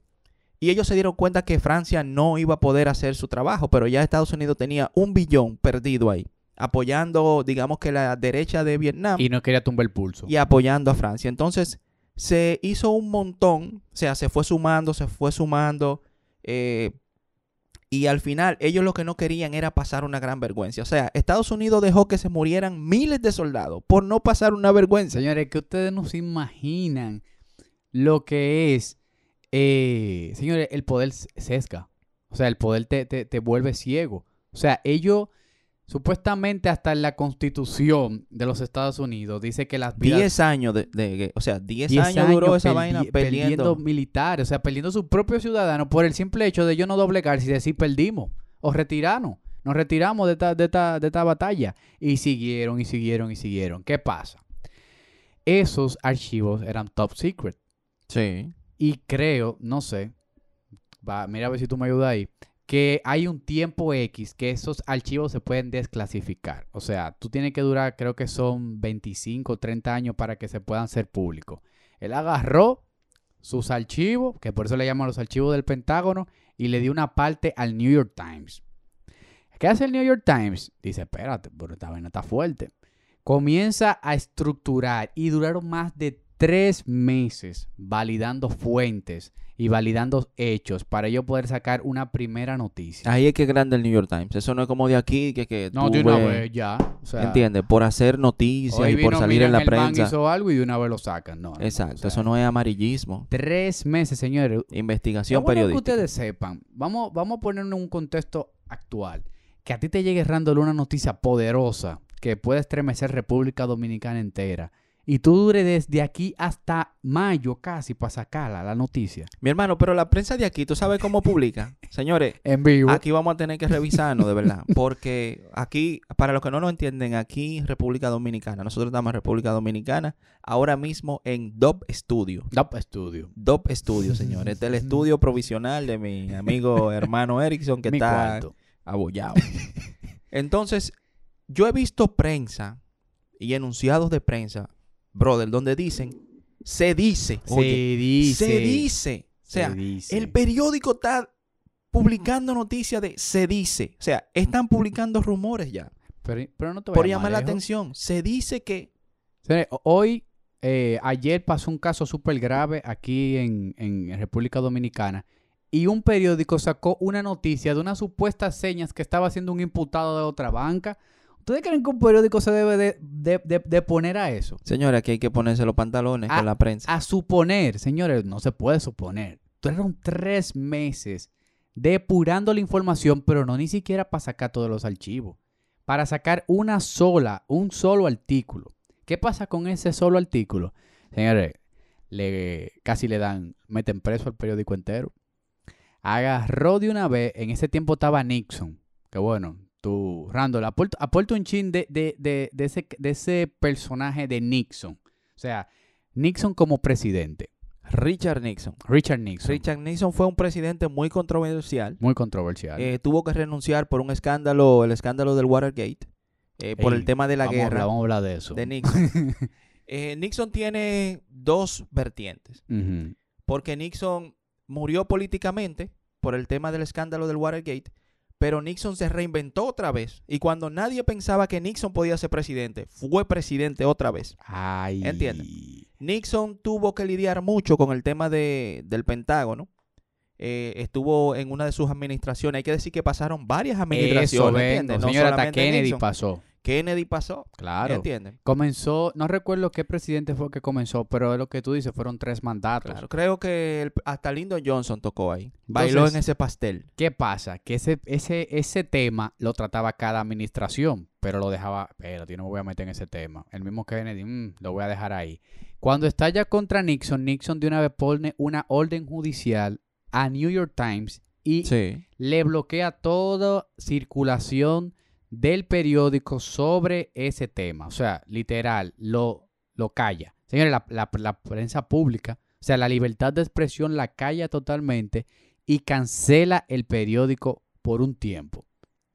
y ellos se dieron cuenta que Francia no iba a poder hacer su trabajo, pero ya Estados Unidos tenía un billón perdido ahí, apoyando, digamos que la derecha de Vietnam Y no quería tumbar el pulso. y apoyando a Francia. Entonces, se hizo un montón, o sea, se fue sumando, se fue sumando, eh, y al final ellos lo que no querían era pasar una gran vergüenza. O sea, Estados Unidos dejó que se murieran miles de soldados por no pasar una vergüenza. Señores, que ustedes no se imaginan lo que es, eh, señores, el poder sesga. O sea, el poder te, te, te vuelve ciego. O sea, ellos, supuestamente hasta en la constitución de los Estados Unidos, dice que las vidas... 10 años de, de- o sea, 10, 10 años, duró esa vaina perdiendo militares, o sea, perdiendo sus propios ciudadanos por el simple hecho de yo no doblegar y decir perdimos o retirarnos. Nos retiramos de esta, de, esta, de esta batalla. Y siguieron y siguieron y siguieron. ¿Qué pasa? Esos archivos eran top secret. Sí. Y creo, no sé, va, mira a ver si tú me ayudas ahí, que hay un tiempo X que esos archivos se pueden desclasificar. O sea, tú tienes que durar, creo que son 25 o 30 años para que se puedan ser públicos. Él agarró sus archivos, que por eso le llaman los archivos del Pentágono, y le dio una parte al New York Times. ¿Qué hace el New York Times? Dice, espérate, pero esta vaina está fuerte. Comienza a estructurar y duraron más de tres meses validando fuentes y validando hechos para ellos poder sacar una primera noticia. Ahí es que es grande el New York Times. Eso no es como de aquí que, que no, tú de una ves- vez ya. O sea, ¿Entiendes? Por hacer noticias y por salir en la Germán, prensa. hizo algo y de una vez lo sacan. No, Exacto. o sea, Eso no es amarillismo. Tres meses, señores. Investigación Es bueno que periodística. ustedes sepan, vamos, vamos a poner en un contexto actual, que a ti te llegue rándole una noticia poderosa que puede estremecer República Dominicana entera y tú dure desde aquí hasta mayo casi para sacarla la noticia. Mi hermano, pero la prensa de aquí, ¿tú sabes cómo publica? (laughs) Señores, En vivo. aquí vamos a tener que revisarnos, de verdad. (laughs) Porque aquí, para los que no lo entienden, aquí República Dominicana. Nosotros estamos en República Dominicana, ahora mismo en DOP Studio. Dop Studio. DOP Studio, señores. Este es el estudio provisional de mi amigo hermano Erickson, que Mi está cuarto. abollado. (laughs) Entonces, yo he visto prensa y enunciados de prensa, brother, donde dicen, se dice, Se oye, dice. se dice. O sea, se dice. el periódico está publicando noticias de se dice. O sea, están publicando rumores ya. pero, pero no te Por vayas llamar la atención. Se dice que... Hoy, eh, ayer pasó un caso súper grave aquí en, en República Dominicana y un periódico sacó una noticia de unas supuestas señas que estaba haciendo un imputado de otra banca. ¿Ustedes creen que un periódico se debe de, de- de- de poner a eso? Señora, aquí hay que ponerse los pantalones con la prensa. A suponer, señores, no se puede suponer. Duraron tres meses depurando la información, pero no ni siquiera para sacar todos los archivos. Para sacar una sola, un solo artículo. ¿Qué pasa con ese solo artículo? Señores, le, casi le dan, meten preso al periódico entero. Agarró de una vez, en ese tiempo estaba Nixon. Que bueno, tú, Randall, aporta, aporta un chin de, de, de, de ese, de ese personaje de Nixon. O sea, Nixon como presidente. Richard Nixon. Richard Nixon. Richard Nixon fue un presidente muy controversial. Muy controversial. Eh, tuvo que renunciar por un escándalo, el escándalo del Watergate. eh, por el tema de la vamos a guerra hablar- vamos a hablar de eso. de Nixon. (laughs) Eh, Nixon tiene dos vertientes. Porque Nixon murió políticamente por el tema del escándalo del Watergate, pero Nixon se reinventó otra vez. Y cuando nadie pensaba que Nixon podía ser presidente, fue presidente otra vez. Ay. Entiende. Nixon tuvo que lidiar mucho con el tema de, del Pentágono. Eh, estuvo en una de sus administraciones. Hay que decir que pasaron varias Eso administraciones. vengo. ¿entiendes? No Señor, hasta solamente Kennedy Nixon. pasó. Kennedy pasó. Claro. ¿Entiendes? Comenzó, no recuerdo qué presidente fue que comenzó, pero es lo que tú dices, fueron tres mandatos. Claro, creo que el- hasta Lyndon Johnson tocó ahí. Bailó Entonces- en ese pastel. ¿Qué pasa? Que ese, ese, ese tema lo trataba cada administración, pero lo dejaba, espérate, yo no me voy a meter en ese tema. El mismo Kennedy, mm, lo voy a dejar ahí. Cuando estalla contra Nixon, Nixon de una vez pone una orden judicial a New York Times y Sí. le bloquea toda circulación del periódico sobre ese tema. O sea, literal, lo, lo calla. Señores, la, la- la prensa pública, o sea, la libertad de expresión la calla totalmente y cancela el periódico por un tiempo.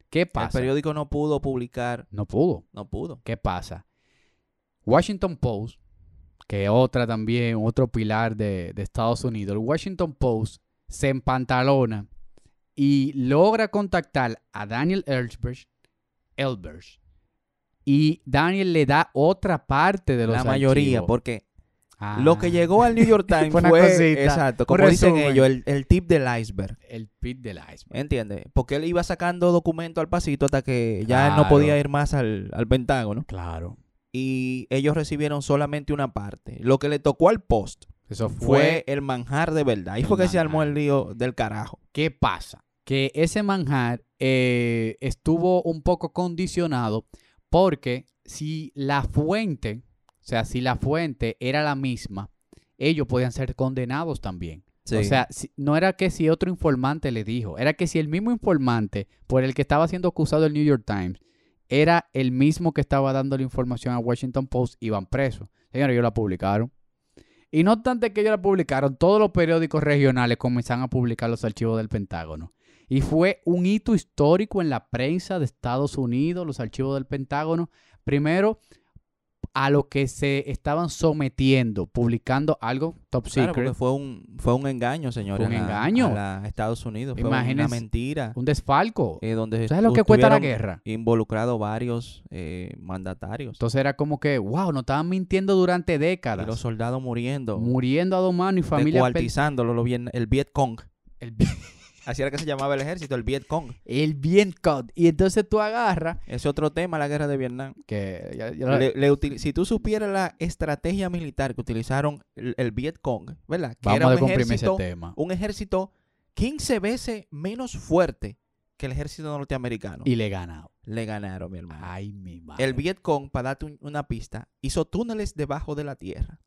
¿Qué El pasa? periódico no pudo publicar. No pudo. No pudo. ¿Qué pasa? Washington Post, que otra también, otro pilar de, de Estados Unidos, el Washington Post se empantalona y logra contactar a Daniel Ellsberg, Elbers, y Daniel le da otra parte de los La mayoría, archivos. porque Ah, lo que llegó al New York (laughs) Times Fue fue, una cosita, exacto, como dicen ellos, el, el tip del iceberg. El pit del iceberg. ¿Entiendes? Porque él iba sacando documentos al pasito hasta que ya él no podía ir más al, al Pentágono. Claro. Y ellos recibieron solamente una parte. Lo que le tocó al Post Eso fue, fue el manjar de verdad. Ahí fue que se armó el lío del carajo. ¿Qué pasa? Que ese manjar eh, estuvo un poco condicionado porque si la fuente, o sea, si la fuente era la misma, ellos podían ser condenados también. O sea, no era que si otro informante le dijo, era que si el mismo informante por el que estaba siendo acusado el New York Times era el mismo que estaba dando la información a Washington Post, iban presos. Señores, ellos la publicaron. Y no obstante que ellos la publicaron, todos los periódicos regionales comenzaron a publicar los archivos del Pentágono. Y fue un hito histórico en la prensa de Estados Unidos, los archivos del Pentágono. Primero, a lo que se estaban sometiendo, publicando algo top Claro, secret. fue un, fue un engaño, señores. Un a engaño. A la Estados Unidos. Fue una Imagínense mentira. Un desfalco. eh, donde ¿Sabes lo que cuesta la guerra? Involucrados varios eh, mandatarios. Entonces era como que, wow, nos estaban mintiendo durante Y décadas. los soldados muriendo. Muriendo a dos manos y familia. Descuartizándolo, lo bien- el Viet Cong. El, bi- (laughs) Así era que se llamaba el ejército, el Viet Cong. el cut. Y entonces tú agarras Ese otro tema, la guerra de Vietnam. que ya- ya- Le- si tú supieras la estrategia militar que utilizaron el, el Viet Cong, ¿verdad? Que vamos era a un descomprimir ese ejército, tema. un ejército 15 veces menos fuerte que el ejército norteamericano. Y le he ganado. Le ganaron, mi hermano. Ay, mi madre. El Viet Cong, para darte un- una pista, hizo túneles debajo de la tierra.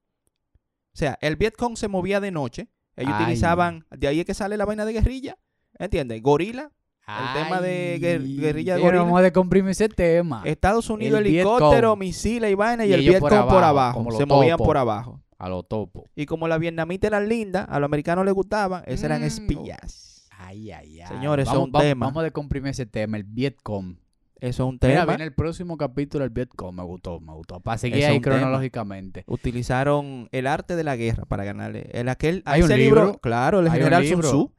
O sea, el Viet Cong se movía de noche. Ellos Ay. utilizaban, de ahí es que sale la vaina de guerrilla. ¿Entiendes? Gorila. el tema de guer- guerrilla de gorila. Vamos a descomprimir ese tema. Estados Unidos, El helicóptero, misiles y vaina, y, Y el ellos Viet por abajo, abajo. como los Se movían topos. por abajo. A lo topo. Y como las vietnamitas eran lindas, a los americanos les gustaban, esas eran Mm. espías. Ay, ay, ay. Señores, eso es un vamos- tema. Vamos a descomprimir ese tema, el Vietcom. Eso es un Mira, tema. viene el próximo capítulo del Vietcom. Me gustó, me gustó. Para seguir Eso es ahí un tema. cronológicamente. Utilizaron el arte de la guerra para ganarle. El aquel, Hay ese un libro, libro. claro, el Hay un general Sun libro. Tzu.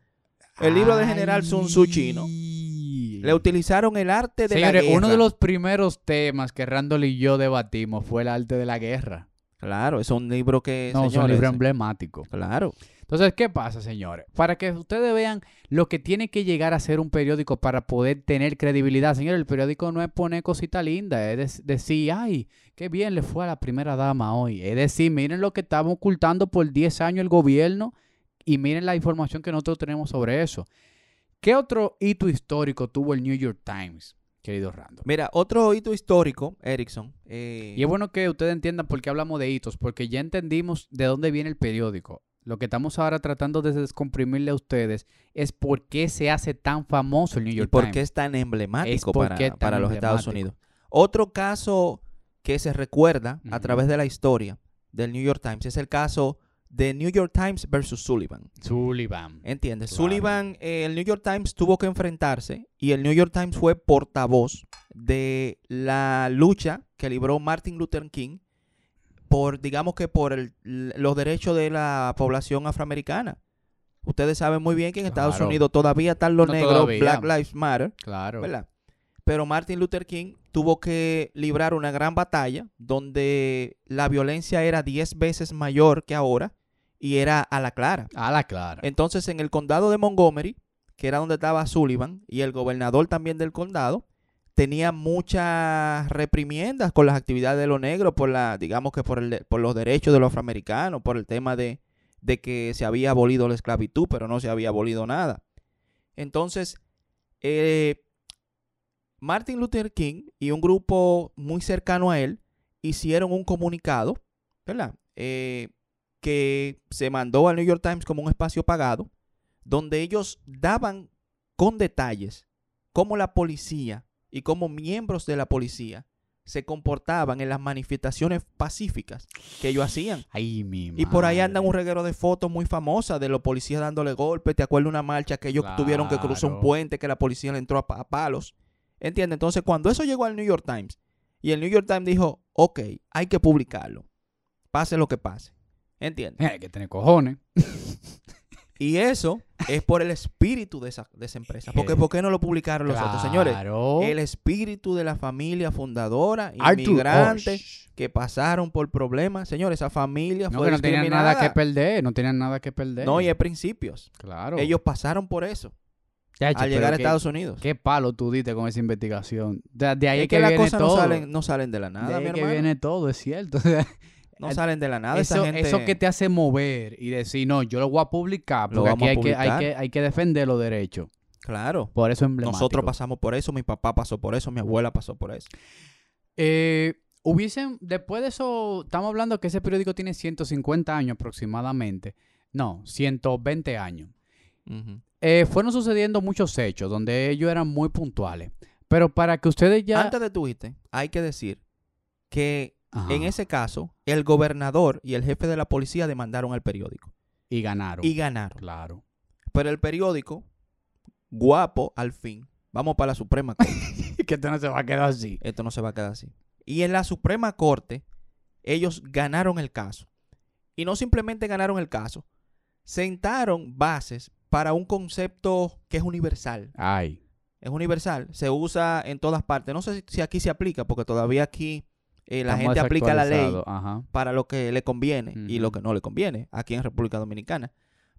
El libro del general Sun Tzu chino. Le utilizaron el arte de Señores, la guerra. uno de los primeros temas que Randall y yo debatimos fue el arte de la guerra. Claro, es un libro que. No, es un libro emblemático. Claro. Entonces, ¿qué pasa, señores? Para que ustedes vean lo que tiene que llegar a ser un periódico para poder tener credibilidad. Señores, el periódico no es poner cosita linda, es decir, ay, qué bien le fue a la primera dama hoy. Es decir, miren lo que estamos ocultando por 10 años el gobierno y miren la información que nosotros tenemos sobre eso. ¿Qué otro hito histórico tuvo el New York Times, querido Randall? Mira, otro hito histórico, Erickson. eh, Y es bueno que ustedes entiendan por qué hablamos de hitos, porque ya entendimos de dónde viene el periódico. Lo que estamos ahora tratando de descomprimirle a ustedes es por qué se hace tan famoso el New y York por Times. qué es tan emblemático Es por para, qué tan para los Estados. Unidos. Otro caso que se recuerda a través de la historia del New York Times es el caso de New York Times versus Sullivan. Sullivan. ¿Entiendes? Claro. Sullivan, eh, el New York Times tuvo que enfrentarse y el New York Times fue portavoz de la lucha que libró Martin Luther King por, digamos que por el- los derechos de la población afroamericana. Ustedes saben muy bien que en Estados. Unidos todavía están los No negros, todavía. Black Lives Matter, Claro. ¿verdad? Pero Martin Luther King tuvo que librar una gran batalla donde la violencia era 10 veces mayor que ahora y era a la clara. A la clara. Entonces, en el condado de Montgomery, que era donde estaba Sullivan, y el gobernador también del condado, tenía muchas reprimiendas con las actividades de los negros, por la, digamos que por, el por los derechos de los afroamericanos, por el tema de, de que se había abolido la esclavitud, pero no se había abolido nada. Entonces, eh, Martin Luther King y un grupo muy cercano a él hicieron un comunicado, ¿verdad? Eh, que se mandó al New York Times como un espacio pagado, donde ellos daban con detalles cómo la policía y cómo miembros de la policía se comportaban en las manifestaciones pacíficas que ellos hacían. Ay, mi Y por ahí andan un reguero de fotos muy famosas de los policías dándole golpes. ¿Te acuerdas una marcha que ellos tuvieron que cruzar un puente que la policía le entró a, a palos? ¿Entiendes? Entonces, cuando eso llegó al New York Times y el New York Times dijo, ok, hay que publicarlo, pase lo que pase. ¿Entiendes? Hay que tener cojones. (laughs) Y eso es por el espíritu de esa, de esa empresa. Porque ¿por qué no lo publicaron los otros? Señores, el espíritu de la familia fundadora, inmigrantes Ashe. que pasaron por problemas. Señores, esa familia No, fue que no tenían nada que perder. No tenían nada que perder. No, y hay principios. Claro. Ellos pasaron por eso al llegar a qué- Estados Unidos. Qué palo tú diste con esa investigación. De, de ahí es es que, que, las viene cosas no salen, no salen de la de nada, ahí mi es que viene todo, es cierto. (laughs) No salen de la nada. eso, esa gente... eso que te hace mover y decir, no, yo lo voy a publicar porque aquí hay que, hay, que, hay que defender los derechos. Claro. Por eso es emblemático. Nosotros pasamos por eso, mi papá pasó por eso, mi abuela pasó por eso. Eh, hubiesen, después de eso, estamos hablando que ese periódico tiene 150 años aproximadamente. No, 120 años. Eh, fueron sucediendo muchos hechos donde ellos eran muy puntuales. Pero para que ustedes ya... Antes de tu irte, hay que decir que Ajá, en ese caso, el gobernador y el jefe de la policía demandaron al periódico Y ganaron. y ganaron. Claro. Pero el periódico, guapo, al fin, vamos para la Suprema Corte. (laughs) que esto no se va a quedar así. Esto no se va a quedar así. Y en la Suprema Corte, ellos ganaron el caso. Y no simplemente ganaron el caso, sentaron bases para un concepto que es universal. Ay. Es universal, se usa en todas partes. No sé si- si aquí se aplica, porque todavía aquí eh, la gente aplica la ley Ajá. para lo que le conviene y lo que no le conviene aquí en República Dominicana.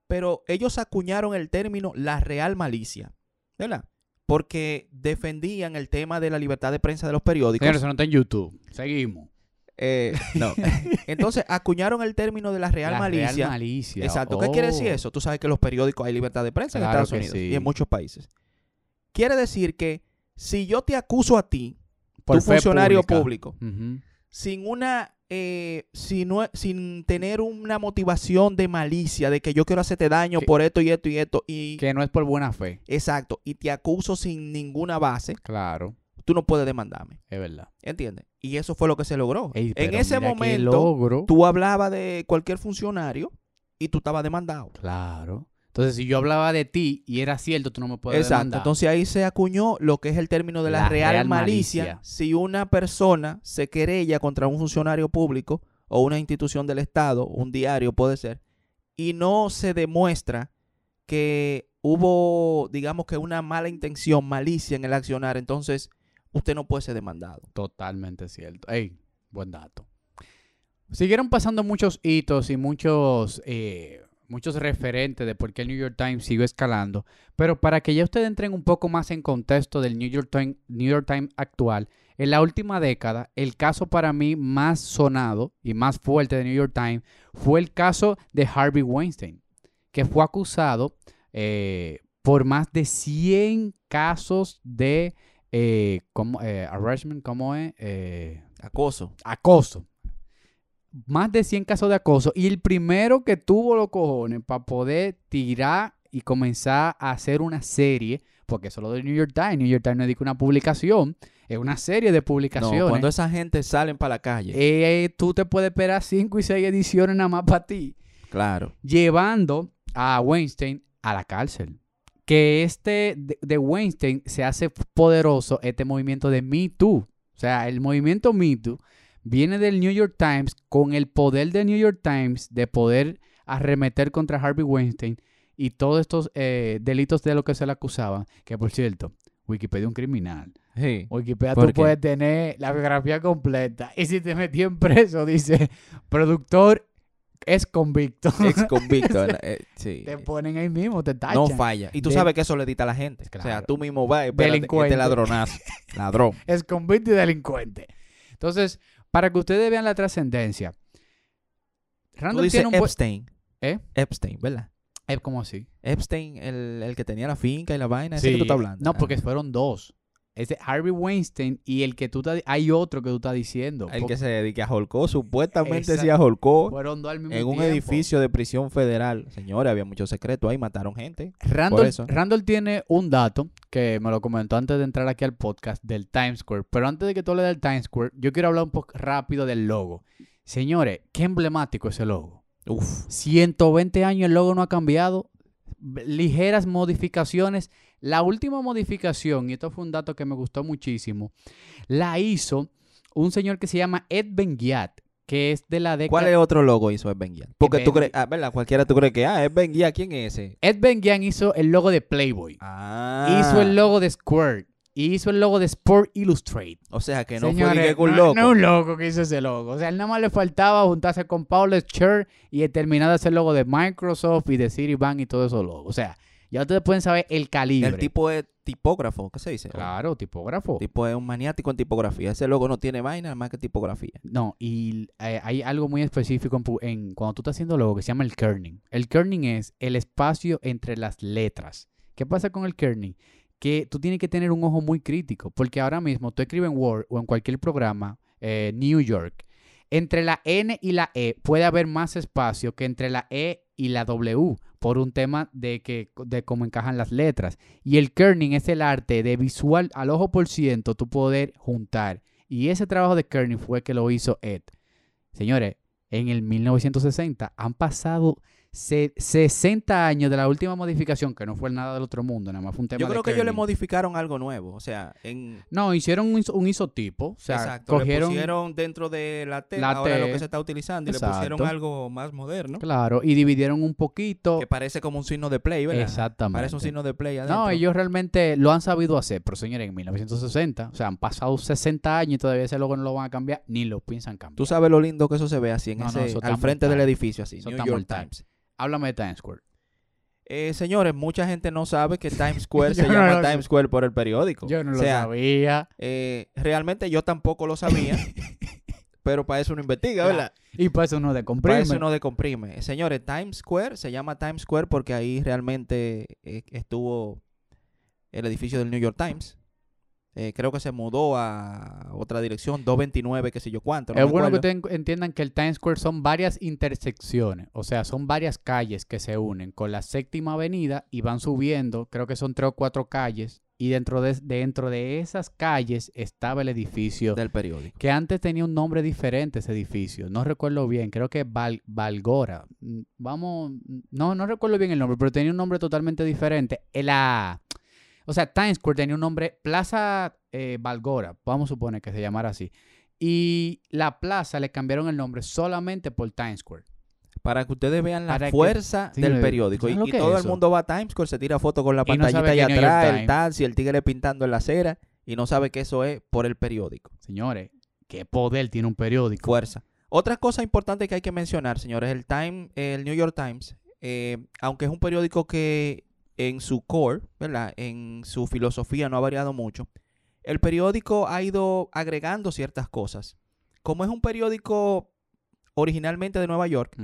Pero ellos acuñaron el término la real malicia, ¿verdad? Porque defendían el tema de la libertad de prensa de los periódicos. Señores, eso no está en YouTube. Seguimos. Eh, no. (laughs) Entonces acuñaron el término de la real La malicia. Real malicia. Exacto. ¿Qué quiere decir Oh. eso? Tú sabes que en los periódicos hay libertad de prensa en Estados Unidos sí. y en muchos países. Quiere decir que si yo te acuso a ti, Por tu funcionario pública. público, sin una eh, sin, tener una motivación de malicia de que yo quiero hacerte daño Que- por esto y esto y esto y Que no es por buena fe. exacto y te acuso sin ninguna base Claro. tú no puedes demandarme Es verdad. ¿entiendes? y eso fue lo que se logró Ey, en ese momento logro. tú hablabas de cualquier funcionario y tú estabas demandado Claro. Entonces, si yo hablaba de ti y era cierto, tú no me puedes Exacto. demandar. Entonces ahí se acuñó lo que es el término de la, La real, real malicia. malicia. Si una persona se querella contra un funcionario público o una institución del Estado, un diario puede ser, y no se demuestra que hubo, digamos que una mala intención, malicia en el accionar, entonces usted no puede ser demandado. Totalmente cierto. Ey, buen dato. Siguieron pasando muchos hitos y muchos, eh, muchos referentes de por qué el New York Times siguió escalando. Pero para que ya ustedes entren un poco más en contexto del New York Times, New York Times actual, en la última década, el caso para mí más sonado y más fuerte de New York Times fue el caso de Harvey Weinstein, que fue acusado eh, por más de 100 casos de eh, ¿cómo, eh, harassment, ¿cómo es? Eh, Acoso. acoso. Más de 100 casos de acoso. Y el primero que tuvo los cojones para poder tirar y comenzar a hacer una serie, porque eso es lo del New York Times. New York Times no es una publicación, es una serie de No, publicaciones. cuando esa gente salen para la calle. Eh, tú te puedes esperar 5 y 6 ediciones nada más para ti. Claro. llevando a Weinstein a la cárcel. Que este de, de Weinstein se hace poderoso este movimiento de Me Too. O sea, el movimiento Me Too viene del New York Times con el poder del New York Times de poder arremeter contra Harvey Weinstein y todos estos eh, delitos de lo que se le acusaba. Que por cierto, Wikipedia es un criminal. Sí. Wikipedia ¿Por tú qué? puedes tener la biografía completa. Y si te metió en preso, dice, productor es convicto. Ex convicto. (laughs) Eh, sí. te ponen ahí mismo, te tachan. No falla. Y tú De- sabes que eso le edita a la gente. O sea, tú mismo vas y espérate, Delincuente. este ladronazo. Ladrón. (laughs) Es convicto y delincuente. Entonces, para que ustedes vean la trascendencia. Tú Randall dices tiene un. Epstein. ¿Eh? Epstein, ¿verdad? ¿Cómo así? Epstein, el, el que tenía la finca y la vaina, ese que tú estás hablando. No, porque fueron dos. Ese Harvey Weinstein y el que tú estás... Hay otro que tú estás diciendo. El porque que se dedica a Holcó, supuestamente se aholcó Fueron dos al mismo en un tiempo. edificio de prisión federal. Señores, había muchos secretos ahí, mataron gente. Randall, eso. Randall tiene un dato que me lo comentó antes de entrar aquí al podcast del Times Square. Pero antes de que tú hables del Times Square, yo quiero hablar un poco rápido del logo. Señores, qué emblemático ese logo. Uf. 120 años el logo no ha cambiado. Ligeras modificaciones. La última modificación, y esto fue un dato que me gustó muchísimo, la hizo un señor que se llama Ed Ben-Ghiat, que es de la década... ¿Cuál es otro logo hizo Ben Guía? Porque tú crees, ah, ¿verdad? Cualquiera tú crees que, ah, es Ben Guía, ¿quién es ese? Ed Ben-Ghiat hizo el logo de Playboy. Ah. Hizo el logo de Squirt. Y hizo el logo de Sport Illustrated. O sea, que no Señores, fue un no- loco. No, un loco que hizo ese logo. O sea, él nada más le faltaba juntarse con Paul Scher y terminar de hacer el logo de Microsoft y de Citibank y todo esos logos. O sea, ya ustedes pueden saber el calibre. el tipo es tipógrafo, ¿qué se dice? Claro, tipógrafo. El tipo es un maniático en tipografía. Ese logo no tiene vaina más que tipografía. No, y eh, hay algo muy específico en, pu- en cuando tú estás haciendo logo que se llama el kerning. El kerning es el espacio entre las letras. ¿Qué pasa con el kerning? Que tú tienes que tener un ojo muy crítico, porque ahora mismo tú escribes en Word o en cualquier programa, eh, New York, entre la N y la E puede haber más espacio que entre la E y la W, por un tema de, que, de cómo encajan las letras. Y el kerning es el arte de visual al ojo por ciento, tú poder juntar. Y ese trabajo de kerning fue que lo hizo Ed. Señores, en el 1960 han pasado se- 60 años de la última modificación, que no fue nada del otro mundo, nada más fue un tema Yo de creo que ellos le modificaron algo nuevo. O sea, en. No, hicieron un, un isotipo. O sea, exacto. Le cogieron. pusieron dentro de la T, la ahora T. lo que se está utilizando, y le pusieron algo más moderno. Claro, y dividieron un poquito. Que parece como un signo de play, ¿verdad? Exactamente. Parece un signo de play adentro. No, ellos realmente lo han sabido hacer, pero señores, en 1960, o sea, han pasado 60 años y todavía ese logo no lo van a cambiar, ni lo piensan cambiar. Tú sabes lo lindo que eso se ve así, en No, no, ese, está al frente del edificio, así. Eso New está York mortal. Times. Háblame de Times Square. Eh, señores, mucha gente no sabe que Times (laughs) Square se no llama. Times Square por el periódico. Yo no o lo sabía. eh, realmente yo tampoco lo sabía, (laughs) pero para eso uno investiga, Claro. ¿verdad? Y para eso no de Para eso uno decomprime. Señores, Times Square se llama Times Square porque ahí realmente eh, estuvo el edificio del New York Times. Eh, creo que se mudó a otra dirección, 229, qué sé yo cuánto. no es bueno que ustedes entiendan que el Times Square son varias intersecciones, o sea, son varias calles que se unen con la séptima avenida y van subiendo, creo que son tres o cuatro calles, y dentro de, dentro de esas calles estaba el edificio del periódico. que antes tenía un nombre diferente ese edificio, no recuerdo bien, creo que Val- Valgora, Mm, vamos, no, no recuerdo bien el nombre, pero tenía un nombre totalmente diferente. La, o sea, Times Square tenía un nombre, Plaza eh, Valgora, vamos a suponer que se llamara así, y la plaza le cambiaron el nombre solamente por Times Square. Para que ustedes vean la Para fuerza del periódico. Y, ¿sabes lo y que es todo el mundo va a Times Square, se tira foto con la Y no pantallita New York atrás, el si el tigre pintando en la acera, y no sabe que eso es por el periódico. Señores, qué poder tiene un periódico. Fuerza. Otra cosa importante que hay que mencionar, señores, el Time, el New York Times, eh, aunque es un periódico que en su core, ¿verdad? En su filosofía no ha variado mucho, el periódico ha ido agregando ciertas cosas. Como es un periódico originalmente de Nueva York.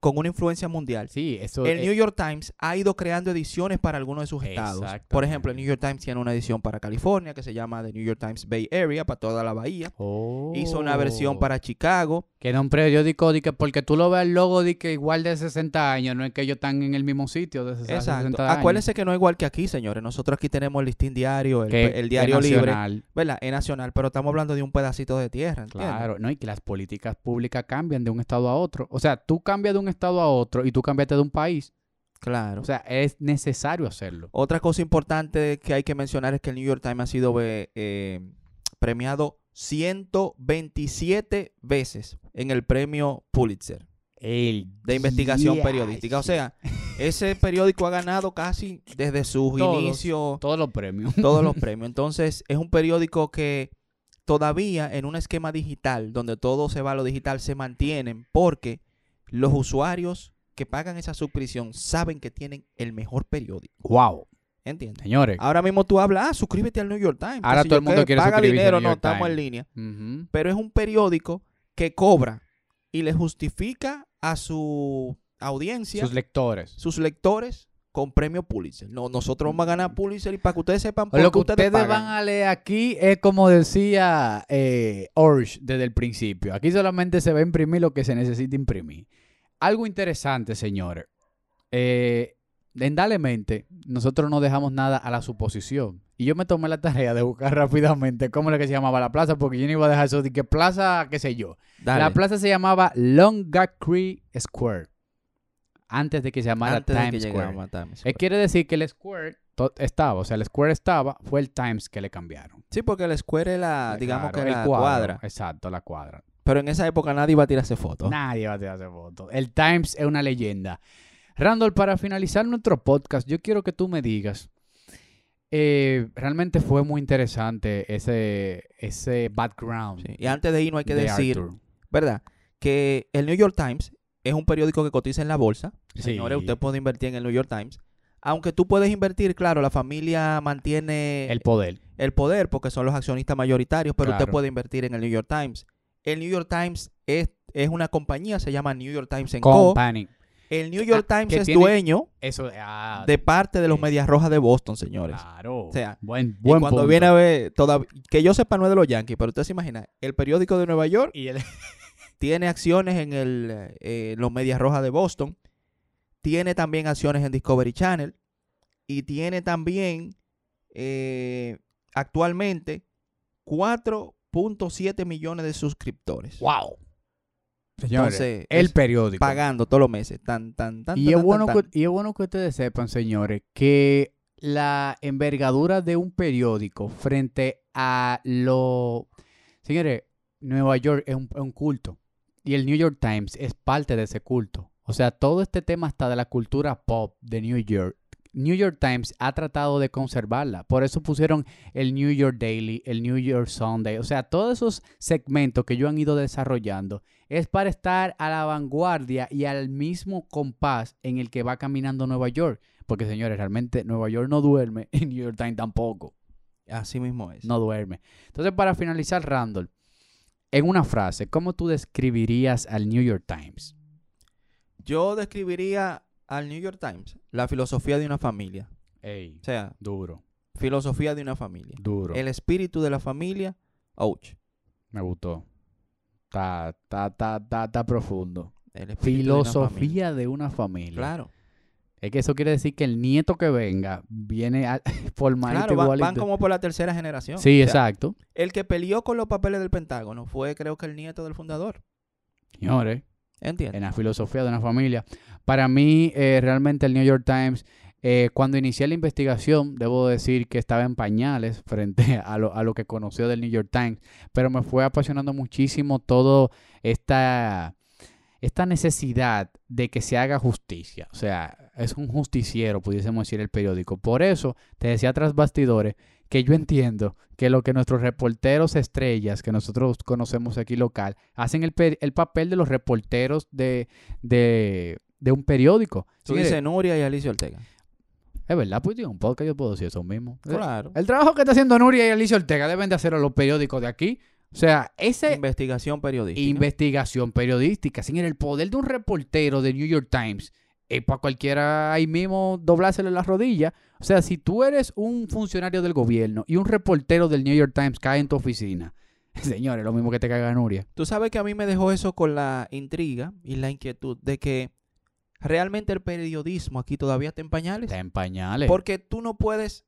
Con una influencia mundial, Sí, eso el eh, New York Times ha ido creando ediciones para algunos de sus estados. Por ejemplo, el New York Times tiene una edición para California que se llama The New York Times Bay Area, para toda la bahía. Hizo una versión Oh. para Chicago. Que era un periódico de que porque tú lo ves el logo de que igual de 60 años, no es que ellos están en el mismo sitio de 60 Exacto. 60 años. Acuérdense que no es igual que aquí, señores. Nosotros aquí tenemos el listín diario, el, diario libre, nacional. ¿verdad? Es nacional, pero estamos hablando de un pedacito de tierra, ¿entiendes? Claro, no, y que las políticas públicas cambian de un estado a otro. O sea, tú cambias de un un estado a otro y tú cambiaste de un país. Claro. O sea, es necesario hacerlo. Otra cosa importante que hay que mencionar es que el New York Times ha sido eh, eh, premiado 127 veces en el premio Pulitzer El de investigación periodística. O sea, ese periódico ha ganado casi desde sus Todos. inicios todos los premios. todos los (laughs) premios. Entonces, es un periódico que todavía en un esquema digital, donde todo se va a lo digital, se mantienen porque los usuarios que pagan esa suscripción saben que tienen el mejor periódico. Wow. ¿Entiendes? Señores. Ahora mismo tú hablas, ah, suscríbete al New York Times. Ahora todo el mundo quiere paga suscribirse al dinero, New no, estamos en línea. Pero es un periódico que cobra y le justifica a su audiencia, Sus lectores. sus lectores, con premio Pulitzer. No, nosotros vamos a ganar Pulitzer y para que ustedes sepan por Lo que ustedes, van a leer aquí es como decía eh, Orsh desde el principio. Aquí solamente se va a imprimir lo que se necesita imprimir. Algo interesante, señores. Eh, Lentamente, nosotros no dejamos nada a la suposición. Y yo me tomé la tarea de buscar rápidamente cómo era que se llamaba la plaza, porque yo no iba a dejar eso de que plaza, qué sé yo. Dale. La plaza se llamaba Longacre Square. Antes de que se llamara Antes de Times que Square. Times Eh, Square. quiere decir que el Square estaba, o sea, el Square estaba, fue el Times que le cambiaron. Sí, porque el Square es la, digamos Claro, que la cuadro, cuadra. Exacto, la cuadra. Pero en esa época nadie iba a tirarse fotos. Nadie va a tirarse fotos. El Times es una leyenda. Randall, para finalizar nuestro podcast, yo quiero que tú me digas. eh, realmente fue muy interesante ese, ese background. Sí, Y antes de ir no hay que de decir, Arthur. ¿verdad? Que el New York Times es un periódico que cotiza en la bolsa. Sí. Señores, usted puede invertir en el New York Times. Aunque tú puedes invertir, claro, la familia mantiene El poder. el poder porque son los accionistas mayoritarios, pero usted puede invertir en el New York Times. El New York Times es, es una compañía, se llama New York Times Co. Company. El New York Ah, Times es tiene- dueño Eso. ah, de parte de los sí. Medias Rojas de Boston, señores. Claro. O sea, buen, Y buen cuando punto. viene a ver, toda- que yo sepa no es de los Yankees, pero usted se imagina, el periódico de Nueva York Y el- tiene acciones en el, eh, los Medias Rojas de Boston, tiene también acciones en Discovery Channel y tiene también eh, actualmente 4.7 millones de suscriptores. wow. Señores, Entonces, el periódico. Pagando todos los meses. Tan, tan, tan, Y tan, es, tan, bueno tan, que, y es bueno que ustedes sepan, señores, que la envergadura de un periódico frente a lo... Señores, Nueva York es un, es un culto. Y el New York Times es parte de ese culto. O sea, todo este tema hasta de la cultura pop de New York. New York Times ha tratado de conservarla. Por eso pusieron el New York Daily, el New York Sunday. O sea, todos esos segmentos que ellos han ido desarrollando es para estar a la vanguardia y al mismo compás en el que va caminando Nueva York. Porque, señores, realmente Nueva York no duerme (laughs) y New York Times tampoco. Así mismo es. No duerme. Entonces, para finalizar, Randall, en una frase, ¿cómo tú describirías al New York Times? Yo describiría al New York Times la filosofía de una familia. Ey, O sea, duro, filosofía de una familia. duro. El espíritu de la familia, ouch. Me gustó. Está, está, está, está, profundo. El espíritu de una familia. Filosofía de una familia. Claro, Es que eso quiere decir que el nieto que venga viene a, (laughs) formadito claro, van, van igualito. como por la tercera generación. Sí, O sea, exacto. El que peleó con los papeles del Pentágono fue, creo que, el nieto del fundador. Señores, ¿Entiendes? en la filosofía de una familia. Para mí, eh, realmente el New York Times, eh, cuando inicié la investigación, debo decir que estaba en pañales (laughs) frente a lo, a lo que conoció del New York Times, pero me fue apasionando muchísimo todo esta, esta necesidad de que se haga justicia. O sea, es un justiciero, pudiésemos decir, el periódico. Por eso, te decía tras bastidores, que yo entiendo que lo que nuestros reporteros estrellas, que nosotros conocemos aquí local, hacen el, el papel de los reporteros de, de, de un periódico. Tú Señores, dices Nuria y Alicia Ortega. es verdad, pues tiene un podcast, yo puedo decir eso mismo. Claro. El trabajo que está haciendo Nuria y Alicia Ortega deben de hacerlo los periódicos de aquí. O sea, ese Investigación periodística. investigación periodística, sin el poder de un reportero de New York Times, es para cualquiera ahí mismo doblársele la rodilla. O sea, si tú eres un funcionario del gobierno y un reportero del New York Times cae en tu oficina, (laughs) señores, lo mismo que te caiga Nuria. Tú sabes que a mí me dejó eso con la intriga y la inquietud de que realmente el periodismo aquí todavía está en pañales. Está en pañales. Porque tú no puedes.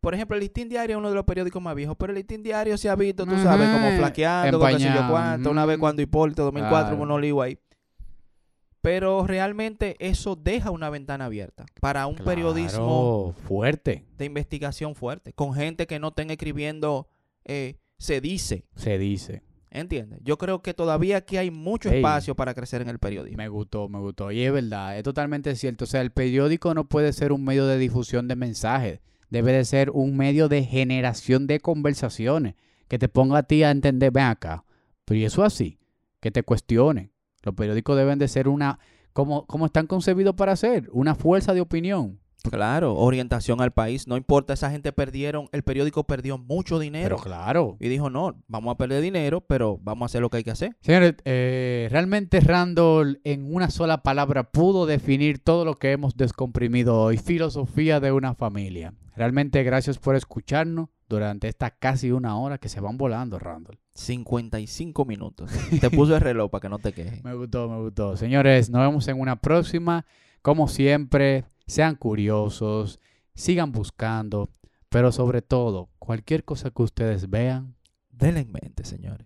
Por ejemplo, el Listín Diario es uno de los periódicos más viejos, pero el Listín Diario se ha visto, tú sabes, como flaqueando, con qué sé yo cuánto. Una vez cuando Hipólito 2004 Claro. hubo un olivo ahí. Pero realmente eso deja una ventana abierta para un periodismo fuerte, de investigación fuerte, con gente que no estén escribiendo, eh, se dice, se dice. ¿entiendes? Yo creo que todavía aquí hay mucho Ey. espacio para crecer en el periodismo. Me gustó, me gustó. Y es verdad, es totalmente cierto. O sea, el periódico no puede ser un medio de difusión de mensajes. Debe de ser un medio de generación de conversaciones. Que te ponga a ti a entender, ven acá. Pero y eso así, que te cuestionen. Los periódicos deben de ser una, como, como están concebidos para ser, una fuerza de opinión. Claro, orientación al país, no importa, esa gente perdieron, el periódico perdió mucho dinero. Pero claro. Y dijo, no, vamos a perder dinero, pero vamos a hacer lo que hay que hacer. Señores, eh, realmente Randall en una sola palabra pudo definir todo lo que hemos descomprimido hoy, filosofía de una familia. Realmente gracias por escucharnos durante esta casi una hora que se van volando, Randall. 55 minutos. Te puso el reloj para que no te quejes. (laughs) Me gustó, me gustó. Señores, nos vemos en una próxima. Como siempre, sean curiosos, sigan buscando, pero sobre todo, cualquier cosa que ustedes vean, Denle en mente, señores.